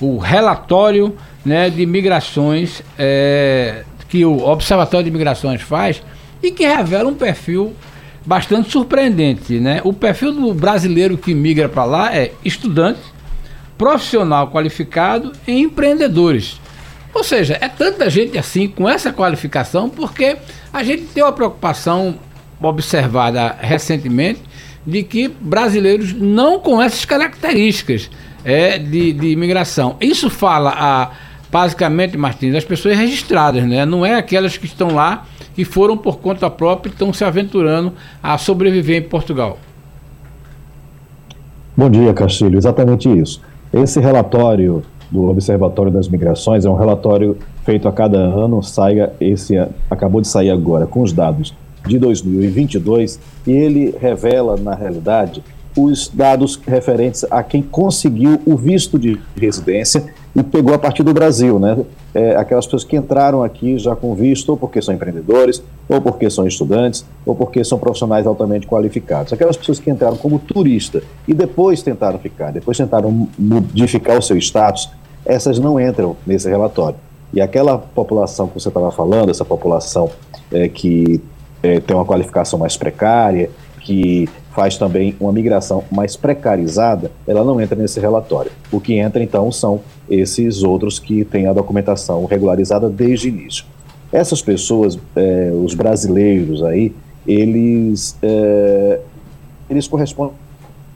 Speaker 5: o relatório né, de migrações é, que o Observatório de Migrações faz e que revela um perfil bastante surpreendente. Né? O perfil do brasileiro que migra para lá é estudante, profissional qualificado e empreendedores. Ou seja, é tanta gente assim com essa qualificação porque a gente tem uma preocupação observada recentemente de que brasileiros não com essas características é, de, de imigração. Isso fala a, basicamente, Martins, das pessoas registradas, né? não é aquelas que estão lá que foram por conta própria e estão se aventurando a sobreviver em Portugal.
Speaker 9: Bom dia, Castilho. Exatamente isso. Esse relatório do Observatório das Migrações, é um relatório feito a cada ano, saia esse acabou de sair agora com os dados de 2022 e ele revela, na realidade, os dados referentes a quem conseguiu o visto de residência e pegou a partir do Brasil, né? É, aquelas pessoas que entraram aqui já com visto, ou porque são empreendedores, ou porque são estudantes, ou porque são profissionais altamente qualificados. Aquelas pessoas que entraram como turista e depois tentaram ficar, depois tentaram modificar o seu status, essas não entram nesse relatório. E aquela população que você estava falando, essa população é, que é, tem uma qualificação mais precária, que faz também uma migração mais precarizada, ela não entra nesse relatório. O que entra, então, são esses outros que têm a documentação regularizada desde o início. Essas pessoas, é, os brasileiros aí, eles, é, eles correspondem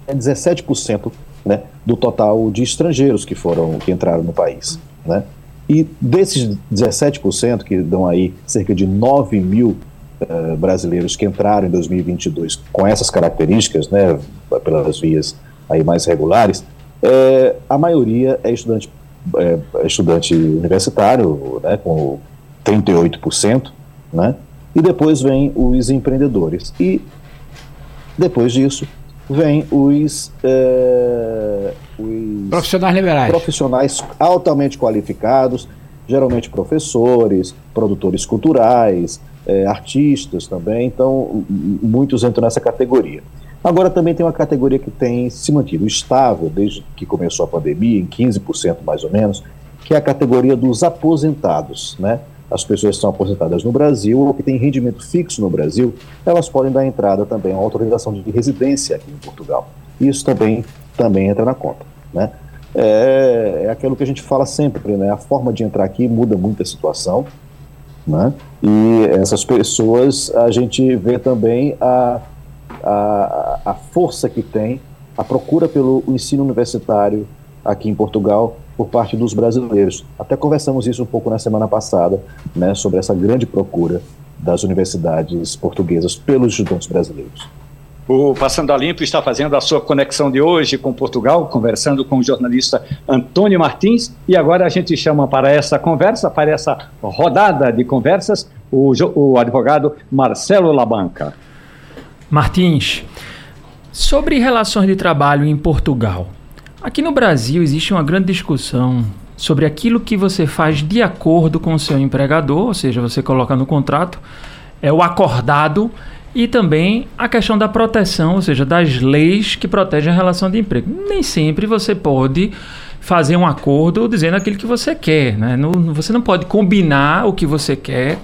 Speaker 9: a 17% né, do total de estrangeiros que foram, que entraram no país, né? E desses 17%, que dão aí cerca de 9 mil uh, brasileiros que entraram em 2022 com essas características, né, pelas vias aí mais regulares, é, a maioria é estudante, é, é estudante universitário, né, com 38%, né, e depois vem os empreendedores. E depois disso, vem os, é,
Speaker 5: os profissionais liberais.
Speaker 9: Profissionais altamente qualificados, geralmente professores, produtores culturais, é, artistas também, então muitos entram nessa categoria. Agora também tem uma categoria que tem se mantido estável desde que começou a pandemia, em 15% mais ou menos, que é a categoria dos aposentados, né? as pessoas que são aposentadas no Brasil ou que têm rendimento fixo no Brasil, elas podem dar entrada também a uma autorização de residência aqui em Portugal. Isso também, também entra na conta. Né? É, é aquilo que a gente fala sempre, né? a forma de entrar aqui muda muito a situação, né? e essas pessoas, a gente vê também a, a, a força que tem a procura pelo ensino universitário aqui em Portugal por parte dos brasileiros. Até conversamos isso um pouco na semana passada, né, sobre essa grande procura das universidades portuguesas pelos estudantes brasileiros.
Speaker 2: O Passando a Limpo está fazendo a sua conexão de hoje com Portugal, conversando com o jornalista Antônio Martins. E agora a gente chama para essa conversa, para essa rodada de conversas, o, o advogado Marcelo Labanca.
Speaker 7: Martins, sobre relações de trabalho em Portugal, Aqui no Brasil existe uma grande discussão sobre aquilo que você faz de acordo com o seu empregador, ou seja, você coloca no contrato, é o acordado e também a questão da proteção, ou seja, das leis que protegem a relação de emprego. Nem sempre você pode fazer um acordo dizendo aquilo que você quer, né? Não, você não pode combinar o que você quer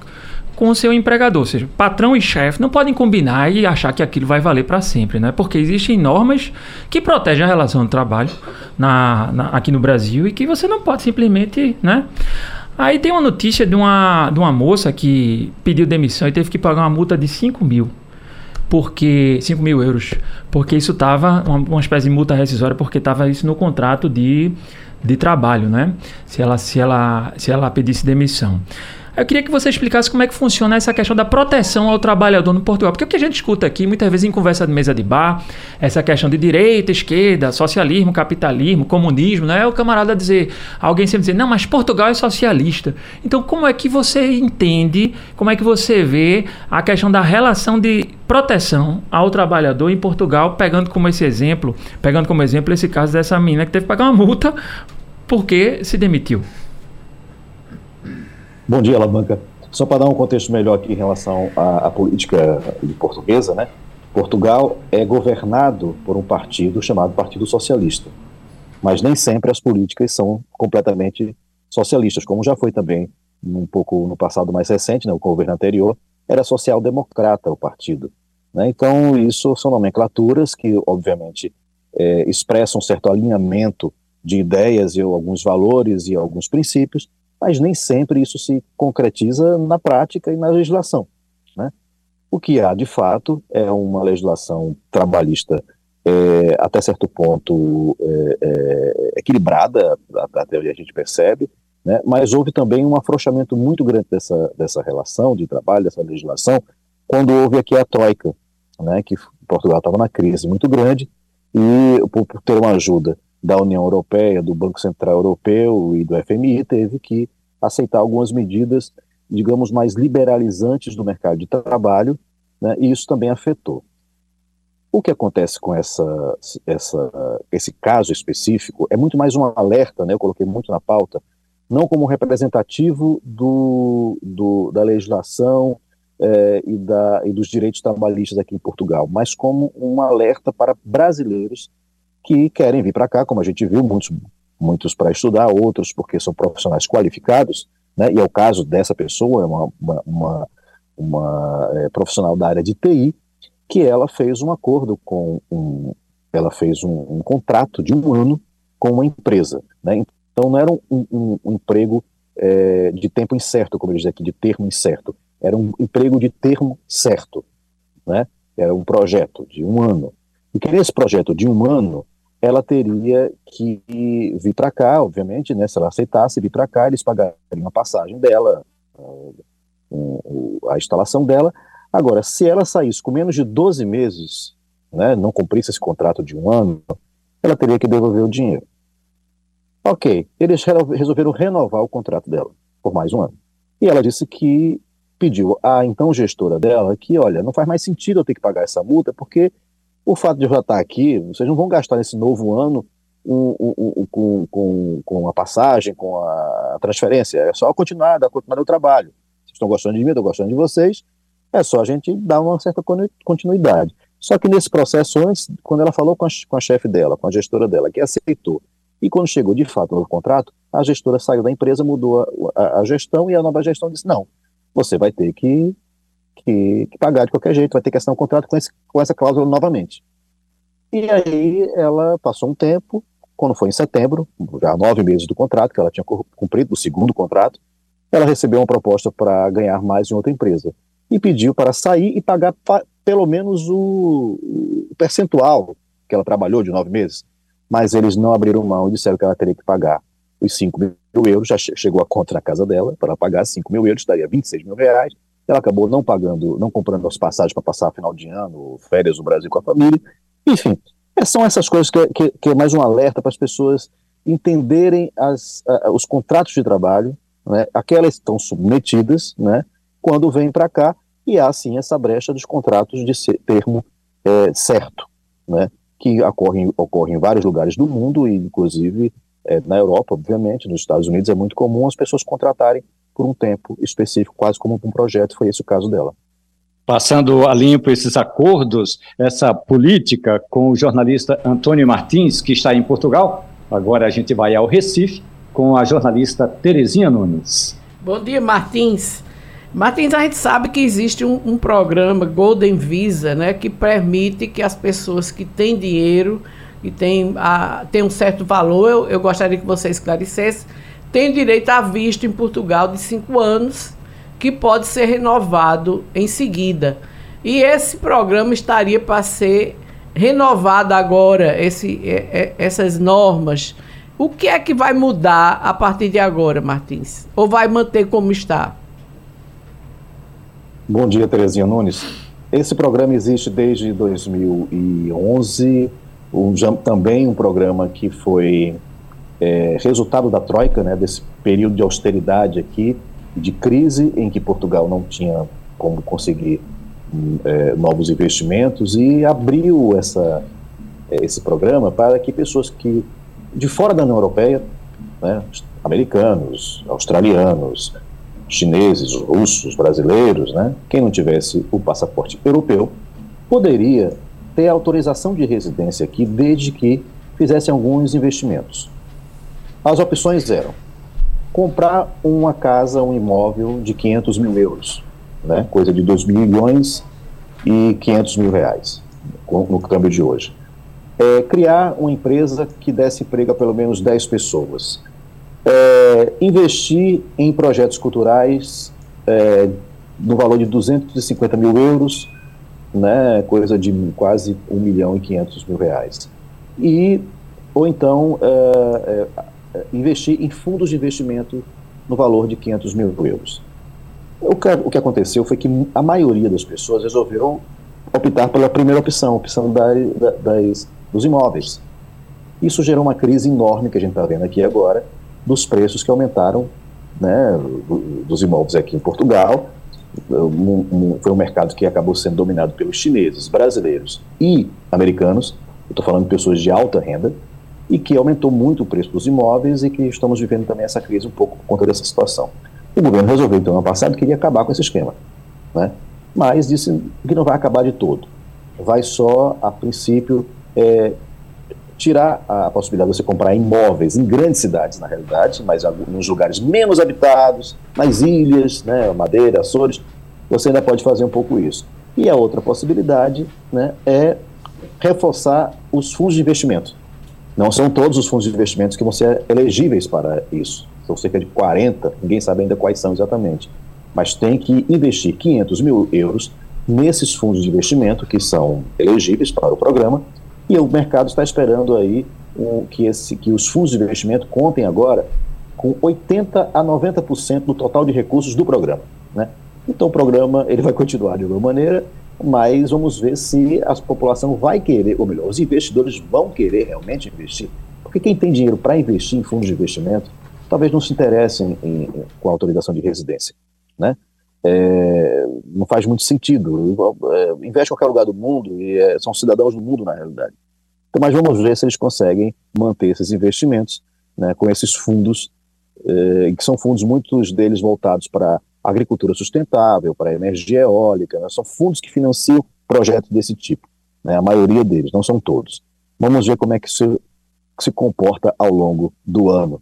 Speaker 7: com o seu empregador. Ou seja, patrão e chefe não podem combinar e achar que aquilo vai valer para sempre, né? Porque existem normas que protegem a relação de trabalho na, na, aqui no Brasil e que você não pode simplesmente, né? Aí tem uma notícia de uma, de uma moça que pediu demissão e teve que pagar uma multa de 5 mil. Porque. 5 mil euros. Porque isso estava. Uma, uma espécie de multa rescisória, porque estava isso no contrato de, de trabalho, né? Se ela, se, ela, se ela pedisse demissão. Eu queria que você explicasse como é que funciona essa questão da proteção ao trabalhador no Portugal. Porque o que a gente escuta aqui, muitas vezes em conversa de mesa de bar, essa questão de direita, esquerda, socialismo, capitalismo, comunismo, né? É o camarada dizer, alguém sempre dizer, não, mas Portugal é socialista. Então, como é que você entende, como é que você vê a questão da relação de proteção ao trabalhador em Portugal, pegando como esse exemplo, pegando como exemplo esse caso dessa menina que teve que pagar uma multa porque se demitiu?
Speaker 9: Bom dia, Alabanca. Só para dar um contexto melhor aqui em relação à, à política portuguesa, né? Portugal é governado por um partido chamado Partido Socialista, mas nem sempre as políticas são completamente socialistas, como já foi também um pouco no passado mais recente, né, o governo anterior, era social-democrata o partido. Né? Então, isso são nomenclaturas que, obviamente, é, expressam um certo alinhamento de ideias e alguns valores e alguns princípios, mas nem sempre isso se concretiza na prática e na legislação. Né? O que há, de fato, é uma legislação trabalhista é, até certo ponto é, é, equilibrada, até onde a gente percebe, né? mas houve também um afrouxamento muito grande dessa, dessa relação de trabalho, dessa legislação, quando houve aqui a Troika, né? que Portugal estava na crise muito grande, e por, por ter uma ajuda da União Europeia, do Banco Central Europeu e do FMI, teve que aceitar algumas medidas, digamos, mais liberalizantes do mercado de trabalho, né, e isso também afetou. O que acontece com essa, essa, esse caso específico é muito mais um alerta, né, eu coloquei muito na pauta, não como representativo do, do da legislação é, e, da, e dos direitos trabalhistas aqui em Portugal, mas como um alerta para brasileiros que querem vir para cá, como a gente viu, muitos, muitos para estudar, outros porque são profissionais qualificados, né, e é o caso dessa pessoa, é uma, uma, uma, uma é, profissional da área de TI, que ela fez um acordo com um, ela fez um, um contrato de um ano com uma empresa, né, então não era um, um, um emprego é, de tempo incerto, como eles dizem aqui, de termo incerto, era um emprego de termo certo, né, era um projeto de um ano, e que nesse projeto de um ano, ela teria que vir para cá, obviamente, né, se ela aceitasse vir para cá, eles pagariam a passagem dela, a instalação dela. Agora, se ela saísse com menos de 12 meses, né, não cumprisse esse contrato de um ano, ela teria que devolver o dinheiro. Ok, eles resolveram renovar o contrato dela por mais um ano. E ela disse que pediu à então gestora dela que, olha, não faz mais sentido eu ter que pagar essa multa, porque o fato de eu já estar aqui, vocês não vão gastar nesse novo ano um, um, um, com, com, com a passagem, com a transferência, é só continuar, dar continuar o trabalho. Vocês estão gostando de mim, estou gostando de vocês, é só a gente dar uma certa continuidade. Só que nesse processo, antes, quando ela falou com a, com a chefe dela, com a gestora dela, que aceitou, e quando chegou de fato o novo contrato, a gestora saiu da empresa, mudou a, a, a gestão, e a nova gestão disse: não, você vai ter que que, que, pagar de qualquer jeito, vai ter que assinar um contrato com, esse, com essa cláusula novamente. E aí ela passou um tempo, quando foi em setembro, já nove meses do contrato, que ela tinha cumprido, o segundo contrato, ela recebeu uma proposta para ganhar mais em outra empresa. E pediu para sair e pagar pa, pelo menos o, o, percentual que ela trabalhou de nove meses. Mas eles não abriram mão e disseram que ela teria que pagar os 5 mil euros, já chegou a conta na casa dela, para pagar 5 mil euros, daria 26 mil reais, ela acabou não pagando, não comprando as passagens para passar final de ano, férias no Brasil com a família. Enfim, é, são essas coisas que, que, que é mais um alerta para as pessoas entenderem as, os contratos de trabalho, né, aquelas estão submetidas, né, quando vêm para cá, e há sim essa brecha dos contratos de termo é, certo, né, que ocorre, ocorre em vários lugares do mundo, e inclusive é, na Europa, obviamente, nos Estados Unidos é muito comum as pessoas contratarem por um tempo específico, quase como um projeto, foi esse o caso dela.
Speaker 2: Passando a limpo esses acordos, essa política com o jornalista Antônio Martins, que está em Portugal, agora a gente vai ao Recife com a jornalista Terezinha Nunes.
Speaker 3: Bom dia, Martins. Martins, a gente sabe que existe um, um, programa Golden Visa, né, que permite que as pessoas que têm dinheiro e têm, a, têm um certo valor, eu, eu gostaria que você esclarecesse, tem direito a visto em Portugal de cinco anos, que pode ser renovado em seguida. E esse programa estaria para ser renovado agora, esse, essas normas. O que é que vai mudar a partir de agora, Martins? Ou vai manter como está?
Speaker 9: Bom dia, Terezinha Nunes. Esse programa existe desde 2011, um, também um programa que foi é, resultado da Troika, né, desse período de austeridade aqui, de crise em que Portugal não tinha como conseguir é, novos investimentos e abriu essa, é, esse programa para que pessoas que de fora da União Europeia, né, americanos, australianos, chineses, russos, brasileiros, né, quem não tivesse o passaporte europeu, poderia ter autorização de residência aqui desde que fizessem alguns investimentos. As opções eram comprar uma casa, um imóvel de 500 mil euros, né, coisa de 2 milhões e 500 mil reais, no câmbio de hoje. É, criar uma empresa que desse emprego a pelo menos 10 pessoas. É, investir em projetos culturais é, no valor de 250 mil euros, né, coisa de quase 1 milhão e 500 mil reais. E, ou então, é, é investir em fundos de investimento no valor de 500 mil euros. O que, o que aconteceu foi que a maioria das pessoas resolveram optar pela primeira opção, a opção da, da, das, dos imóveis. Isso gerou uma crise enorme que a gente está vendo aqui agora, dos preços que aumentaram né, dos imóveis aqui em Portugal, foi um mercado que acabou sendo dominado pelos chineses, brasileiros e americanos, estou falando de pessoas de alta renda, e que aumentou muito o preço dos imóveis e que estamos vivendo também essa crise um pouco por conta dessa situação. O governo resolveu, então, ano passado, que queria acabar com esse esquema, né? mas disse que não vai acabar de todo. Vai só, a princípio, é, tirar a possibilidade de você comprar imóveis em grandes cidades, na realidade, mas nos lugares menos habitados, nas ilhas, né, Madeira, Açores, você ainda pode fazer um pouco isso. E a outra possibilidade né, é reforçar os fundos de investimento. Não são todos os fundos de investimentos que vão ser elegíveis para isso. São cerca de 40, ninguém sabe ainda quais são exatamente. Mas tem que investir 500 mil euros nesses fundos de investimento que são elegíveis para o programa e o mercado está esperando aí um, que, esse, que os fundos de investimento contem agora com 80% a 90% do total de recursos do programa. Né? Então o programa ele vai continuar de alguma maneira, mas vamos ver se a população vai querer, ou melhor, os investidores vão querer realmente investir. Porque quem tem dinheiro para investir em fundos de investimento talvez não se interesse em, em, com a autorização de residência. Né? É, não faz muito sentido. É, investe em qualquer lugar do mundo e é, são cidadãos do mundo na realidade. Então, mas vamos ver se eles conseguem manter esses investimentos né, com esses fundos, é, que são fundos, muitos deles voltados para agricultura sustentável, para energia eólica, né, são fundos que financiam projetos desse tipo, né, a maioria deles, não são todos. Vamos ver como é que se, se comporta ao longo do ano.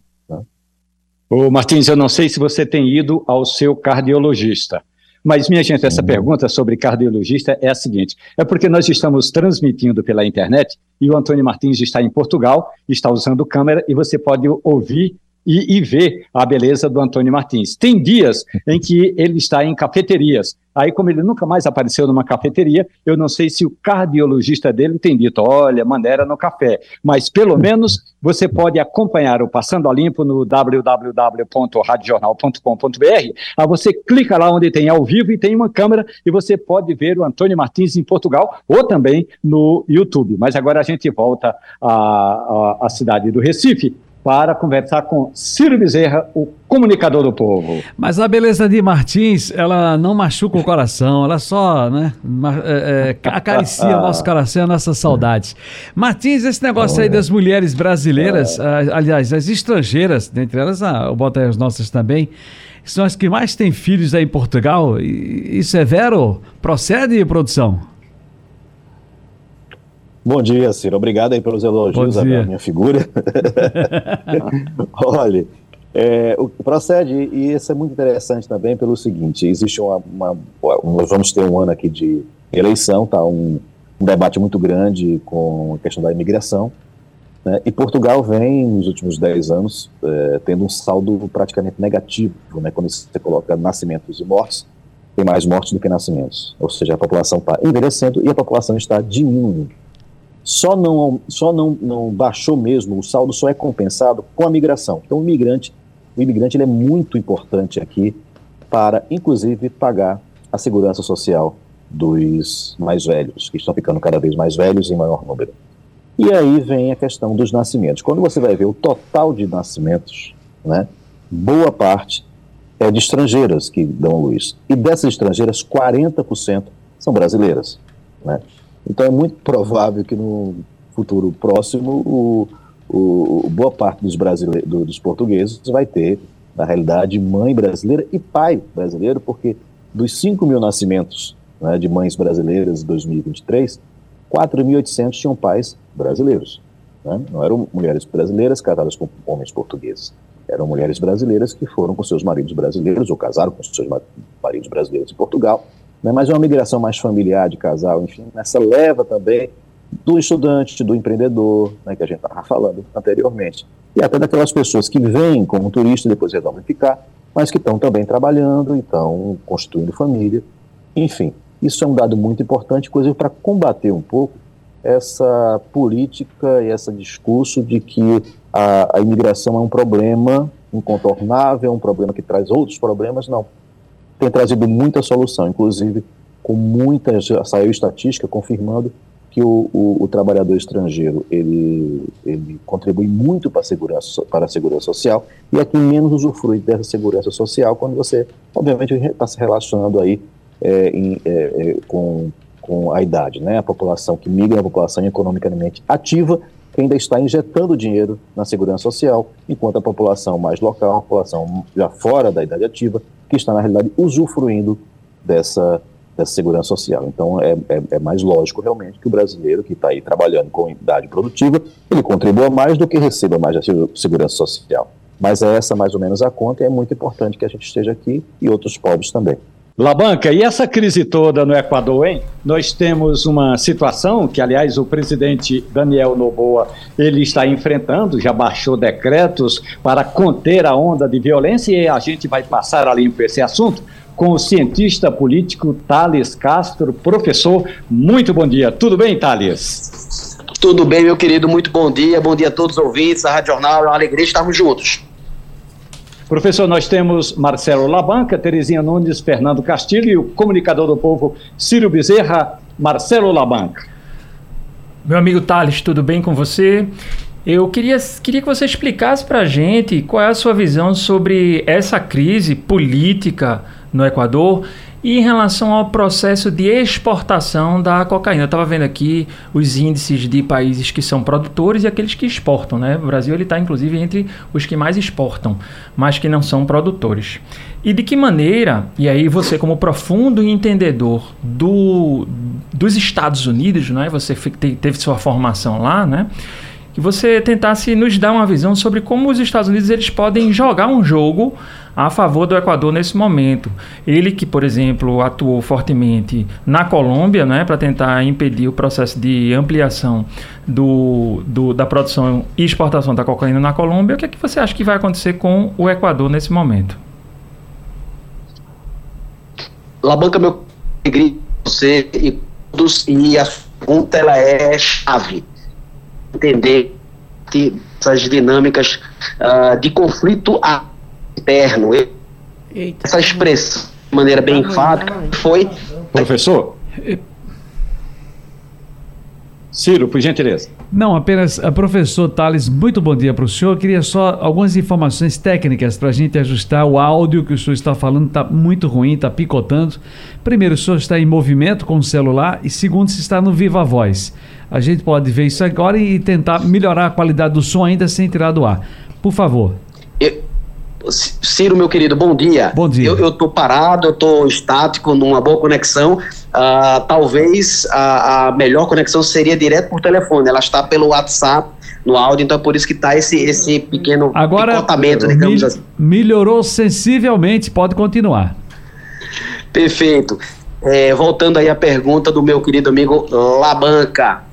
Speaker 2: Ô, Martins, eu não sei se você tem ido ao seu cardiologista. Mas, minha gente, essa uhum. pergunta sobre cardiologista é a seguinte: é porque nós estamos transmitindo pela internet e o Antônio Martins está em Portugal, está usando câmera e você pode ouvir e, e ver a beleza do Antônio Martins. Tem dias em que ele está em cafeterias. Aí, como ele nunca mais apareceu numa cafeteria, eu não sei se o cardiologista dele tem dito, olha, maneira no café. Mas, pelo menos, você pode acompanhar o Passando a Limpo no www.radiojornal.com.br. Aí você clica lá onde tem ao vivo e tem uma câmera e você pode ver o Antônio Martins em Portugal ou também no YouTube. Mas agora a gente volta à, à, à cidade do Recife para conversar com Ciro Bezerra, o comunicador do povo.
Speaker 4: Mas a beleza de Martins, ela não machuca o coração, ela só né, é, é, acaricia o nosso coração, a nossa saudade. Martins, esse negócio aí das mulheres brasileiras, é. aliás, as estrangeiras, dentre elas, ah, eu boto aí as nossas também, são as que mais têm filhos aí em Portugal. Isso é vero? Procede, produção?
Speaker 9: Bom dia, Ciro. Obrigado aí pelos elogios à minha figura. <laughs> Olha, é, o procede, e isso é muito interessante também pelo seguinte, existe uma, uma, nós vamos ter um ano aqui de eleição, tá, um, um debate muito grande com a questão da imigração, né, e Portugal vem, nos últimos 10 anos, é, tendo um saldo praticamente negativo, né, quando você coloca nascimentos e mortes, tem mais mortes do que nascimentos, ou seja, a população está envelhecendo e a população está diminuindo só não, só não, não baixou mesmo, o saldo só é compensado com a migração. Então o imigrante, o imigrante ele é muito importante aqui para, inclusive, pagar a segurança social dos mais velhos, que estão ficando cada vez mais velhos em maior número. E aí vem a questão dos nascimentos. Quando você vai ver o total de nascimentos, né, boa parte é de estrangeiras que dão luz. E dessas estrangeiras, 40% são brasileiras. Né? Então é muito provável que no futuro próximo o, o, boa parte dos, brasileiros, dos portugueses vai ter, na realidade, mãe brasileira e pai brasileiro, porque dos 5 mil nascimentos né, de mães brasileiras em 2023, 4.800 tinham pais brasileiros. Né? Não eram mulheres brasileiras casadas com homens portugueses. Eram mulheres brasileiras que foram com seus maridos brasileiros ou casaram com seus maridos brasileiros em Portugal né, mas é uma migração mais familiar de casal, enfim, essa leva também do estudante, do empreendedor, né, que a gente estava falando anteriormente, e até daquelas pessoas que vêm como turista e depois resolvem ficar, mas que estão também trabalhando, estão constituindo família, enfim, isso é um dado muito importante, inclusive para combater um pouco essa política e esse discurso de que a, a imigração é um problema incontornável, um problema que traz outros problemas, não tem trazido muita solução, inclusive com muita, já saiu estatística confirmando que o, o, o, trabalhador estrangeiro ele, ele contribui muito para a, segurança, para a segurança social e aqui menos usufrui dessa segurança social quando você, obviamente, está se relacionando aí é, em, é, é, com, com a idade, né? A população que migra é a população economicamente ativa que ainda está injetando dinheiro na segurança social, enquanto a população mais local, a população já fora da idade ativa, que está, na realidade, usufruindo dessa dessa segurança social. Então, é, é, é mais lógico realmente que o brasileiro que está aí trabalhando com idade produtiva, ele contribua mais do que receba mais da segurança social. Mas é essa mais ou menos a conta e é muito importante que a gente esteja aqui e outros povos também.
Speaker 2: Labanca, e essa crise toda no Equador, hein? Nós temos uma situação que, aliás, o presidente Daniel Noboa, ele está enfrentando, já baixou decretos para conter a onda de violência e a gente vai passar a limpo esse assunto com o cientista político Thales Castro. Professor, muito bom dia. Tudo bem, Thales?
Speaker 10: Tudo bem, meu querido. Muito bom dia. Bom dia a todos os ouvintes da Rádio Jornal. É uma alegria estarmos juntos.
Speaker 2: Professor, nós temos Marcelo Labanca, Terezinha Nunes, Fernando Castilho e o comunicador do povo Círio Bezerra, Marcelo Labanca.
Speaker 7: Meu amigo Thales, tudo bem com você? Eu queria, queria que você explicasse para a gente qual é a sua visão sobre essa crise política no Equador e em relação ao processo de exportação da cocaína, eu estava vendo aqui os índices de países que são produtores e aqueles que exportam, né? O Brasil ele está inclusive entre os que mais exportam, mas que não são produtores. E de que maneira, e aí você como profundo entendedor do, dos Estados Unidos, né? Você teve sua formação lá, né? Que você tentasse nos dar uma visão sobre como os Estados Unidos eles podem jogar um jogo a favor do Equador nesse momento. Ele que, por exemplo, atuou fortemente na Colômbia, né, para tentar impedir o processo de ampliação do, do, da produção e exportação da cocaína na Colômbia, o que é que você acha que vai acontecer com o Equador nesse momento?
Speaker 10: Labanca, meu você e todos, e a pergunta ela é chave. Entender essas dinâmicas uh, de conflito a interno. Eita. Essa expressão, de maneira bem enfática, foi.
Speaker 2: Professor? Ciro, por gentileza.
Speaker 4: Não, apenas, a eh, professor Thales, muito bom dia para o senhor. Eu queria só algumas informações técnicas para a gente ajustar o áudio que o senhor está falando, está muito ruim, está picotando. Primeiro, o senhor está em movimento com o celular e segundo, se está no Viva Voz. A gente pode ver isso agora e tentar melhorar a qualidade do som ainda sem tirar do ar. Por favor.
Speaker 10: Ciro, meu querido, bom dia.
Speaker 4: Bom dia.
Speaker 10: Eu, tô parado, eu tô estático, numa boa conexão. Uh, talvez a, a, melhor conexão seria direto por telefone. Ela está pelo WhatsApp no áudio, então é por isso que está esse, esse pequeno
Speaker 4: Agora, picotamento, digamos assim. Melhorou sensivelmente, pode continuar.
Speaker 10: Perfeito. É, voltando aí à pergunta do meu querido amigo Labanca.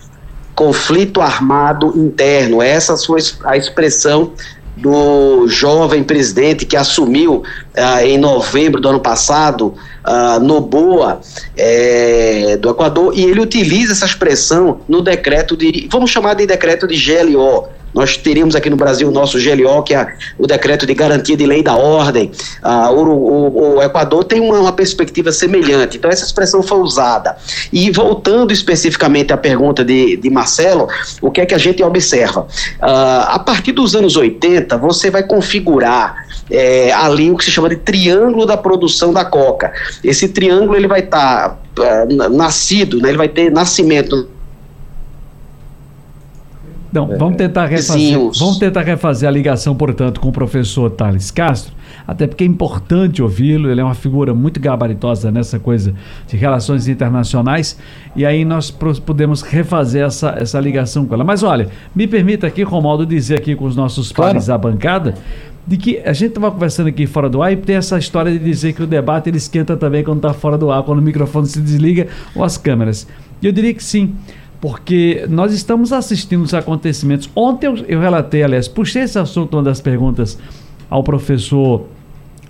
Speaker 10: Conflito armado interno, essa foi a expressão do jovem presidente que assumiu ah, em novembro do ano passado, uh, Noboa, é, do Equador, e ele utiliza essa expressão no decreto de, vamos chamar de decreto de GLO, nós teríamos aqui no Brasil o nosso GLO, que é o decreto de garantia de lei da ordem. Ah, o, o, o, Equador tem uma, uma, perspectiva semelhante. Então, essa expressão foi usada. E voltando especificamente à pergunta de, de Marcelo, o que é que a gente observa? Ah, a partir dos anos 80, você vai configurar é, ali o que se chama de triângulo da produção da coca. Esse triângulo ele vai estar tá, uh, nascido, né, ele vai ter nascimento
Speaker 4: não, é, vamos tentar refazer. Vamos tentar refazer a ligação, portanto, com o professor Thales Castro, até porque é importante ouvi-lo, ele é uma figura muito gabaritosa nessa coisa de relações internacionais, e aí nós podemos refazer essa, essa ligação com ela. Mas olha, me permita aqui, Romaldo, dizer aqui com os nossos claro. pares da bancada, de que a gente estava conversando aqui fora do ar e tem essa história de dizer que o debate ele esquenta também quando está fora do ar, quando o microfone se desliga ou as câmeras. E eu diria que sim porque nós estamos assistindo os acontecimentos. Ontem eu, eu relatei, aliás, puxei esse assunto, uma das perguntas ao professor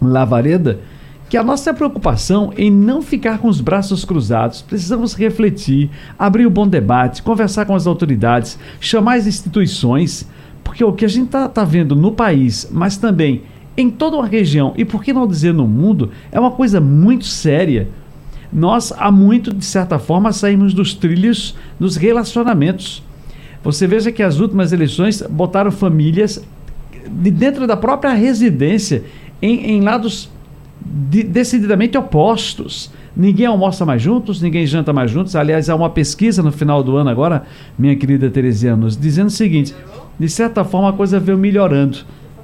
Speaker 4: Lavareda, que a nossa preocupação em não ficar com os braços cruzados, precisamos refletir, abrir um bom debate, conversar com as autoridades, chamar as instituições, porque o que a gente está tá vendo no país, mas também em toda uma região, e por que não dizer no mundo, é uma coisa muito séria nós há muito, de certa forma, saímos dos trilhos dos relacionamentos. Você veja que as últimas eleições botaram famílias de dentro da própria residência em, em lados de, decididamente opostos. Ninguém almoça mais juntos, ninguém janta mais juntos. Aliás, há uma pesquisa no final do ano agora, minha querida Tereziana, nos dizendo o seguinte: de certa forma a coisa veio melhorando.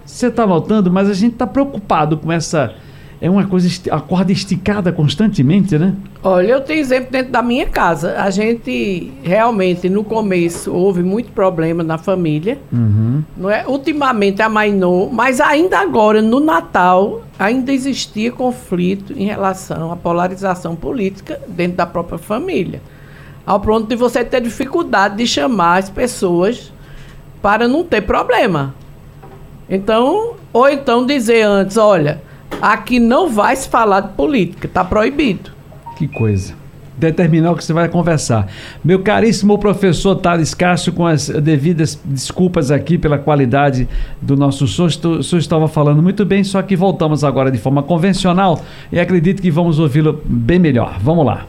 Speaker 4: Você está notando, mas a gente está preocupado com essa é uma coisa, a corda esticada constantemente, né?
Speaker 3: Olha, eu tenho exemplo dentro da minha casa. A gente realmente, no começo, houve muito problema na família. Uhum. Não é? Ultimamente amainou, mas ainda agora, no Natal, ainda existia conflito em relação à polarização política dentro da própria família. Ao ponto de você ter dificuldade de chamar as pessoas para não ter problema. Então, ou então dizer antes, olha Aqui não vai se falar de política, está proibido.
Speaker 4: Que coisa. Determinar o que você vai conversar. Meu caríssimo professor Thales Cássio, com as devidas desculpas aqui pela qualidade do nosso som, o senhor estava falando muito bem, só que voltamos agora de forma convencional e acredito que vamos ouvi-lo bem melhor. Vamos lá.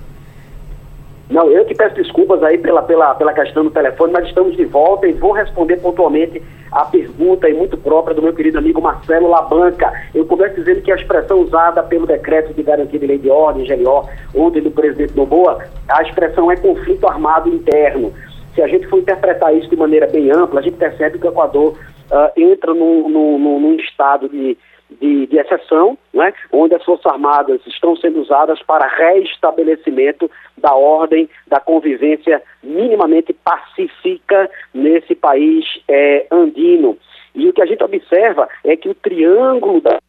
Speaker 11: Não, eu que peço desculpas aí pela, pela, pela questão do telefone, mas estamos de volta e vou responder pontualmente a pergunta e muito própria do meu querido amigo Marcelo Labanca. Eu começo dizendo que a expressão usada pelo decreto de garantia de lei de ordem, GLO, ontem do presidente Noboa, a expressão é conflito armado interno. Se a gente for interpretar isso de maneira bem ampla, a gente percebe que o Equador uh, entra num, num, num estado de de, de exceção, né, onde as Forças Armadas estão sendo usadas para reestabelecimento da ordem, da convivência minimamente pacífica nesse país é, andino. E o que a gente observa é que o triângulo da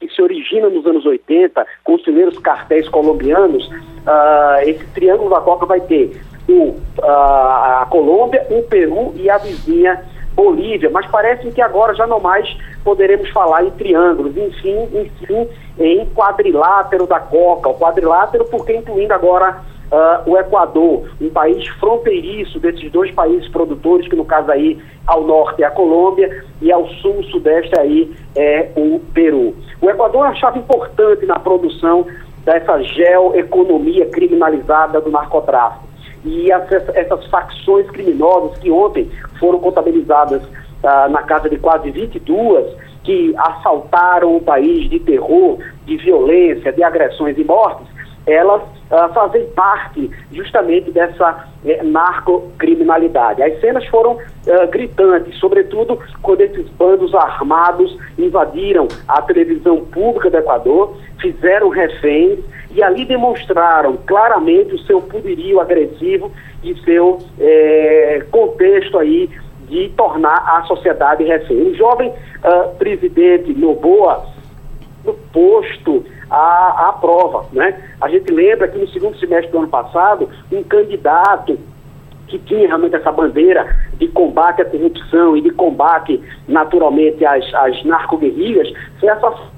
Speaker 11: que se origina nos anos 80, com os primeiros cartéis colombianos, uh, esse triângulo da Copa vai ter o, uh, a Colômbia, o Peru e a vizinha Bolívia, mas parece que agora já não mais poderemos falar em triângulos, enfim, enfim, em quadrilátero da Coca, o quadrilátero porque incluindo agora uh, o Equador, um país fronteiriço desses dois países produtores, que no caso aí ao norte é a Colômbia e ao sul, sudeste aí é o Peru. O Equador é uma chave importante na produção dessa geoeconomia criminalizada do narcotráfico e essas, essas facções criminosas que ontem foram contabilizadas ah, na casa de quase 22, que assaltaram o país de terror, de violência, de agressões e mortes, elas ah, fazem parte justamente dessa eh, narcocriminalidade. As cenas foram ah, gritantes, sobretudo quando esses bandos armados invadiram a televisão pública do Equador, fizeram reféns e ali demonstraram claramente o seu poderio agressivo e seu é, contexto aí de tornar a sociedade refém. O jovem uh, presidente Noboa, no posto à, prova, né? A gente lembra que no segundo semestre do ano passado, um candidato que tinha realmente essa bandeira de combate à corrupção e de combate, naturalmente, às, às narcoguerrilhas, foi assassinado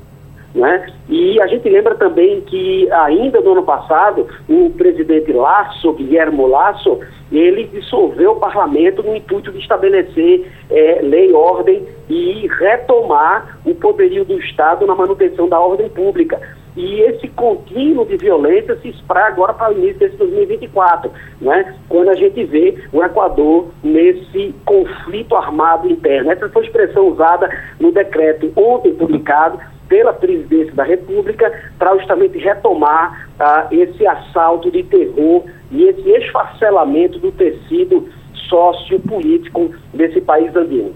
Speaker 11: né? E a gente lembra também que ainda no ano passado, o presidente Lasso, Guilherme Lasso, ele dissolveu o parlamento no intuito de estabelecer é, lei, ordem e retomar o poderio do Estado na manutenção da ordem pública. E esse contínuo de violência se espraia agora para o início desse 2024, né? quando a gente vê o Equador nesse conflito armado interno. Essa foi a expressão usada no decreto ontem publicado pela presidência da República para justamente retomar ah, esse assalto de terror e esse esfacelamento do tecido sociopolítico desse país andino.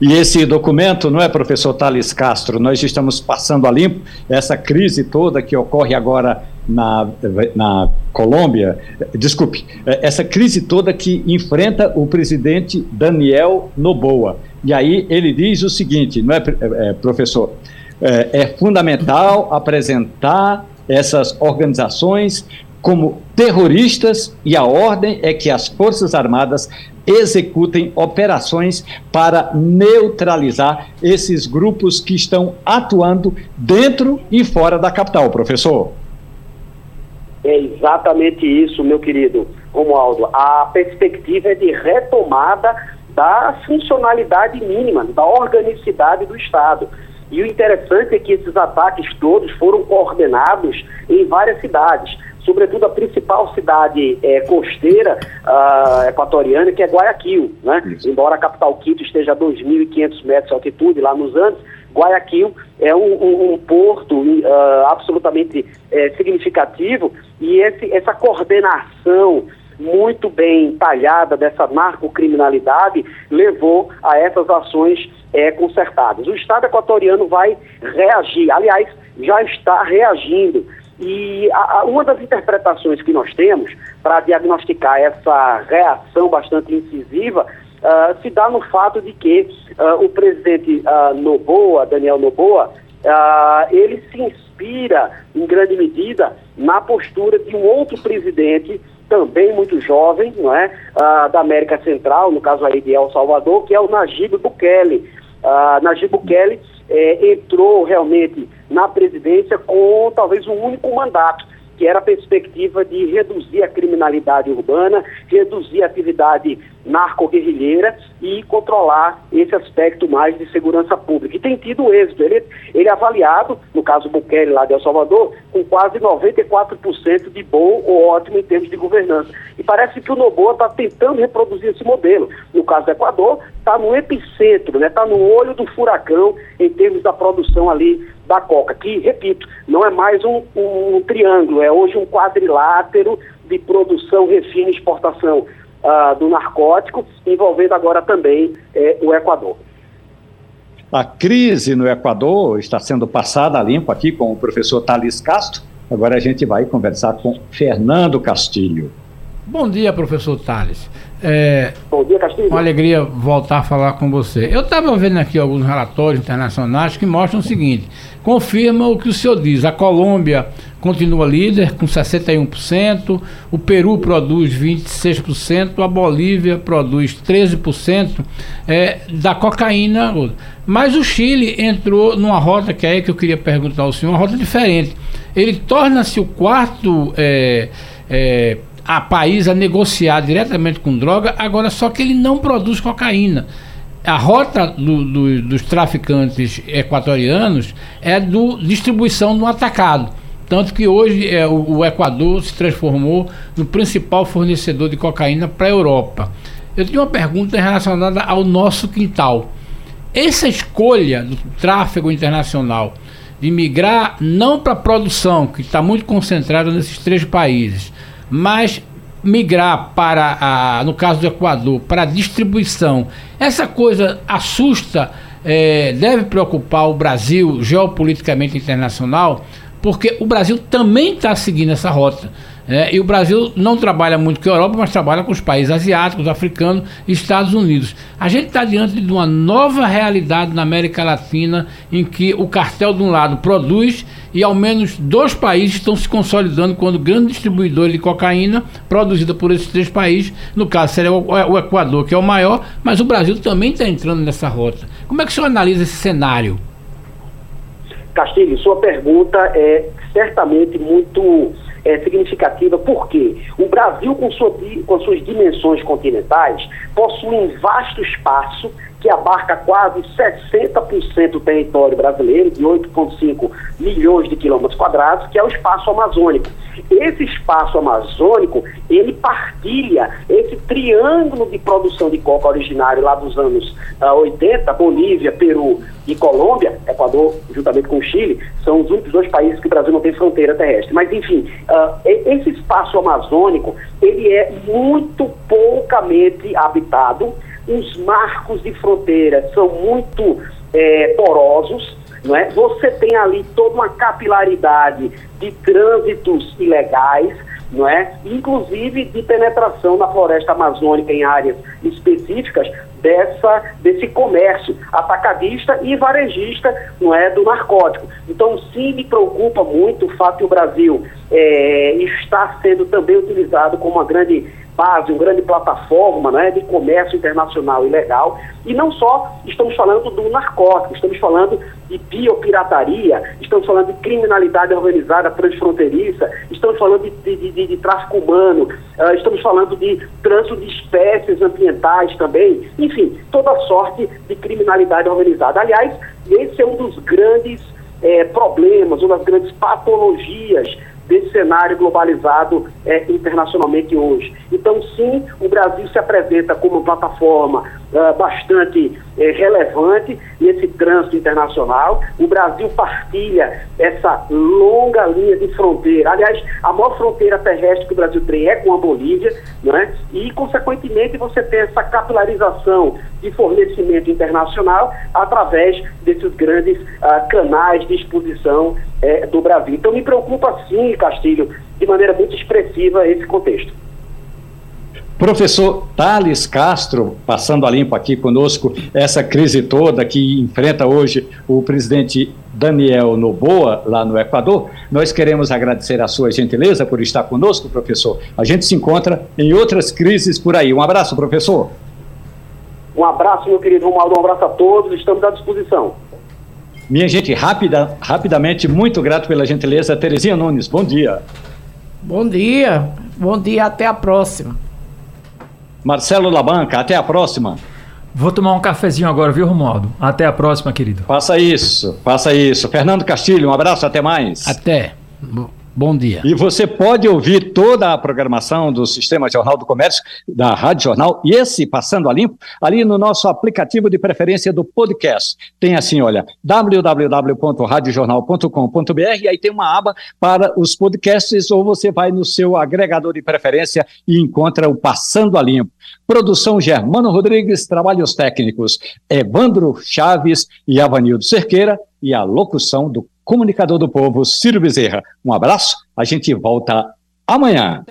Speaker 2: E esse documento, não é, professor Thales Castro? Nós estamos passando a limpo essa crise toda que ocorre agora na, na Colômbia. Desculpe, essa crise toda que enfrenta o presidente Daniel Noboa. E aí ele diz o seguinte, não é, é professor? É, é fundamental apresentar essas organizações como terroristas e a ordem é que as Forças Armadas executem operações para neutralizar esses grupos que estão atuando dentro e fora da capital, professor.
Speaker 11: É exatamente isso, meu querido Romualdo. A perspectiva é de retomada da funcionalidade mínima, da organicidade do Estado. E o interessante é que esses ataques todos foram coordenados em várias cidades sobretudo a principal cidade é, costeira uh, equatoriana, que é Guayaquil. Né? Embora a capital Quito esteja a 2.500 metros de altitude, lá nos Andes, Guayaquil é um, um, um porto uh, absolutamente é, significativo e esse, essa coordenação muito bem talhada dessa narcocriminalidade levou a essas ações é, concertadas. O Estado equatoriano vai reagir, aliás, já está reagindo e a, a, uma das interpretações que nós temos para diagnosticar essa reação bastante incisiva uh, se dá no fato de que uh, o presidente uh, Noboa, Daniel Noboa, ele se inspira em grande medida na postura de um outro presidente também muito jovem, não é, da América Central, no caso aí de El Salvador, que é o Najib Bukele. Najib Bukele é, entrou realmente na presidência com talvez um único mandato, que era a perspectiva de reduzir a criminalidade urbana, reduzir a atividade narco-guerrilheira e controlar esse aspecto mais de segurança pública. E tem tido êxito. Ele, ele é avaliado, no caso Bukele lá de El Salvador, com quase 94% de bom ou ótimo em termos de governança. E parece que o Noboa está tentando reproduzir esse modelo. No caso do Equador, está no epicentro, está né? Tá no olho do furacão em termos da produção ali da coca, que, repito, não é mais um, um triângulo, é hoje um quadrilátero de produção, refino e exportação uh, do narcótico, envolvendo agora também eh, o Equador.
Speaker 2: A crise no Equador está sendo passada a limpo aqui com o professor Thales Castro. Agora a gente vai conversar com Fernando Castilho.
Speaker 5: Bom dia, professor Thales. É,
Speaker 11: Bom dia, Castilho.
Speaker 5: Uma alegria voltar a falar com você. Eu estava vendo aqui alguns relatórios internacionais que mostram o seguinte: confirma o que o senhor diz. A Colômbia continua líder com 61%, o Peru produz 26%, a Bolívia produz 13% é, da cocaína. Mas o Chile entrou numa rota que é que eu queria perguntar ao senhor, uma rota diferente. Ele torna-se o quarto é, é, a país a negociar diretamente com droga, agora só que ele não produz cocaína. A rota do, do, dos traficantes equatorianos é do distribuição no atacado. Tanto que hoje é, o, o Equador se transformou no principal fornecedor de cocaína para a Europa. Eu tenho uma pergunta relacionada ao nosso quintal. Essa escolha do tráfego internacional de migrar não para a produção, que está muito concentrada nesses três países, mas migrar para, a, no caso do Equador, para a distribuição, essa coisa assusta, é, deve preocupar o Brasil geopoliticamente internacional, porque o Brasil também está seguindo essa rota. É, e o Brasil não trabalha muito com a Europa, mas trabalha com os países asiáticos, africanos e Estados Unidos. A gente está diante de uma nova realidade na América Latina em que o cartel, de um lado, produz e ao menos dois países estão se consolidando quando grandes distribuidores de cocaína produzida por esses três países, no caso seria o Equador, que é o maior, mas o Brasil também está entrando nessa rota. Como é que o senhor analisa esse cenário?
Speaker 11: Castilho, sua pergunta é certamente muito é, significativa, porque o Brasil, com, sua, com suas dimensões continentais, possui um vasto espaço que abarca quase 60% do território brasileiro, de 8,5 milhões de quilômetros quadrados, que é o espaço amazônico. Esse espaço amazônico, ele partilha esse triângulo de produção de coca originário lá dos anos uh, 80, Bolívia, Peru e Colômbia, Equador, juntamente com o Chile, são os únicos dois países que o Brasil não tem fronteira terrestre. Mas, enfim, uh, esse espaço amazônico, ele é muito poucamente habitado, os marcos de fronteira são muito é, porosos, não é? Você tem ali toda uma capilaridade de trânsitos ilegais, não é? Inclusive de penetração na floresta amazônica em áreas específicas dessa desse comércio atacadista e varejista, não é, do narcótico. Então, sim, me preocupa muito o fato que o Brasil é, está sendo também utilizado como uma grande base, uma grande plataforma né, de comércio internacional ilegal. E não só estamos falando do narcótico, estamos falando de biopirataria, estamos falando de criminalidade organizada transfronteiriça, estamos falando de, de, de, de tráfico humano, uh, estamos falando de trânsito de espécies ambientais também, enfim, toda sorte de criminalidade organizada. Aliás, esse é um dos grandes eh, problemas, uma das grandes patologias desse cenário globalizado é, internacionalmente hoje. Então, sim, o Brasil se apresenta como plataforma uh, bastante uh, relevante nesse trânsito internacional. O Brasil partilha essa longa linha de fronteira. Aliás, a maior fronteira terrestre que o Brasil tem é com a Bolívia, né? e, consequentemente, você tem essa capilarização de fornecimento internacional através desses grandes uh, canais de exposição eh, do Brasil. Então, me preocupa, sim, Castilho, de maneira muito expressiva esse contexto.
Speaker 2: Professor Thales Castro, passando a limpo aqui conosco, essa crise toda que enfrenta hoje o presidente Daniel Noboa, lá no Equador, nós queremos agradecer a sua gentileza por estar conosco, professor. A gente se encontra em outras crises por aí. Um abraço, professor.
Speaker 11: Um abraço, meu querido Romualdo, um abraço a todos, estamos à disposição.
Speaker 2: Minha gente, rápida, rapidamente, muito grato pela gentileza. Terezinha Nunes, bom dia.
Speaker 3: Bom dia, bom dia, até a próxima.
Speaker 2: Marcelo Labanca, até a próxima.
Speaker 7: Vou tomar um cafezinho agora, viu, Romualdo? Até a próxima, querido.
Speaker 2: Faça isso, faça isso. Fernando Castilho, um abraço, até mais.
Speaker 5: Até. Bom dia.
Speaker 2: E você pode ouvir toda a programação do Sistema Jornal do Comércio, da Rádio Jornal, e esse Passando a Limpo, ali no nosso aplicativo de preferência do podcast. Tem assim, olha, www.radiojornal.com.br, e aí tem uma aba para os podcasts, ou você vai no seu agregador de preferência e encontra o Passando a Limpo. Produção Germano Rodrigues, trabalhos técnicos Evandro Chaves e Avanildo Cerqueira, e a locução do comunicador do povo, Ciro Bezerra. Um abraço, a gente volta amanhã.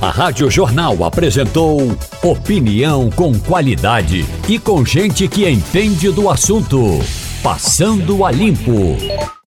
Speaker 1: A Rádio Jornal apresentou opinião com qualidade e com gente que entende do assunto. Passando a limpo.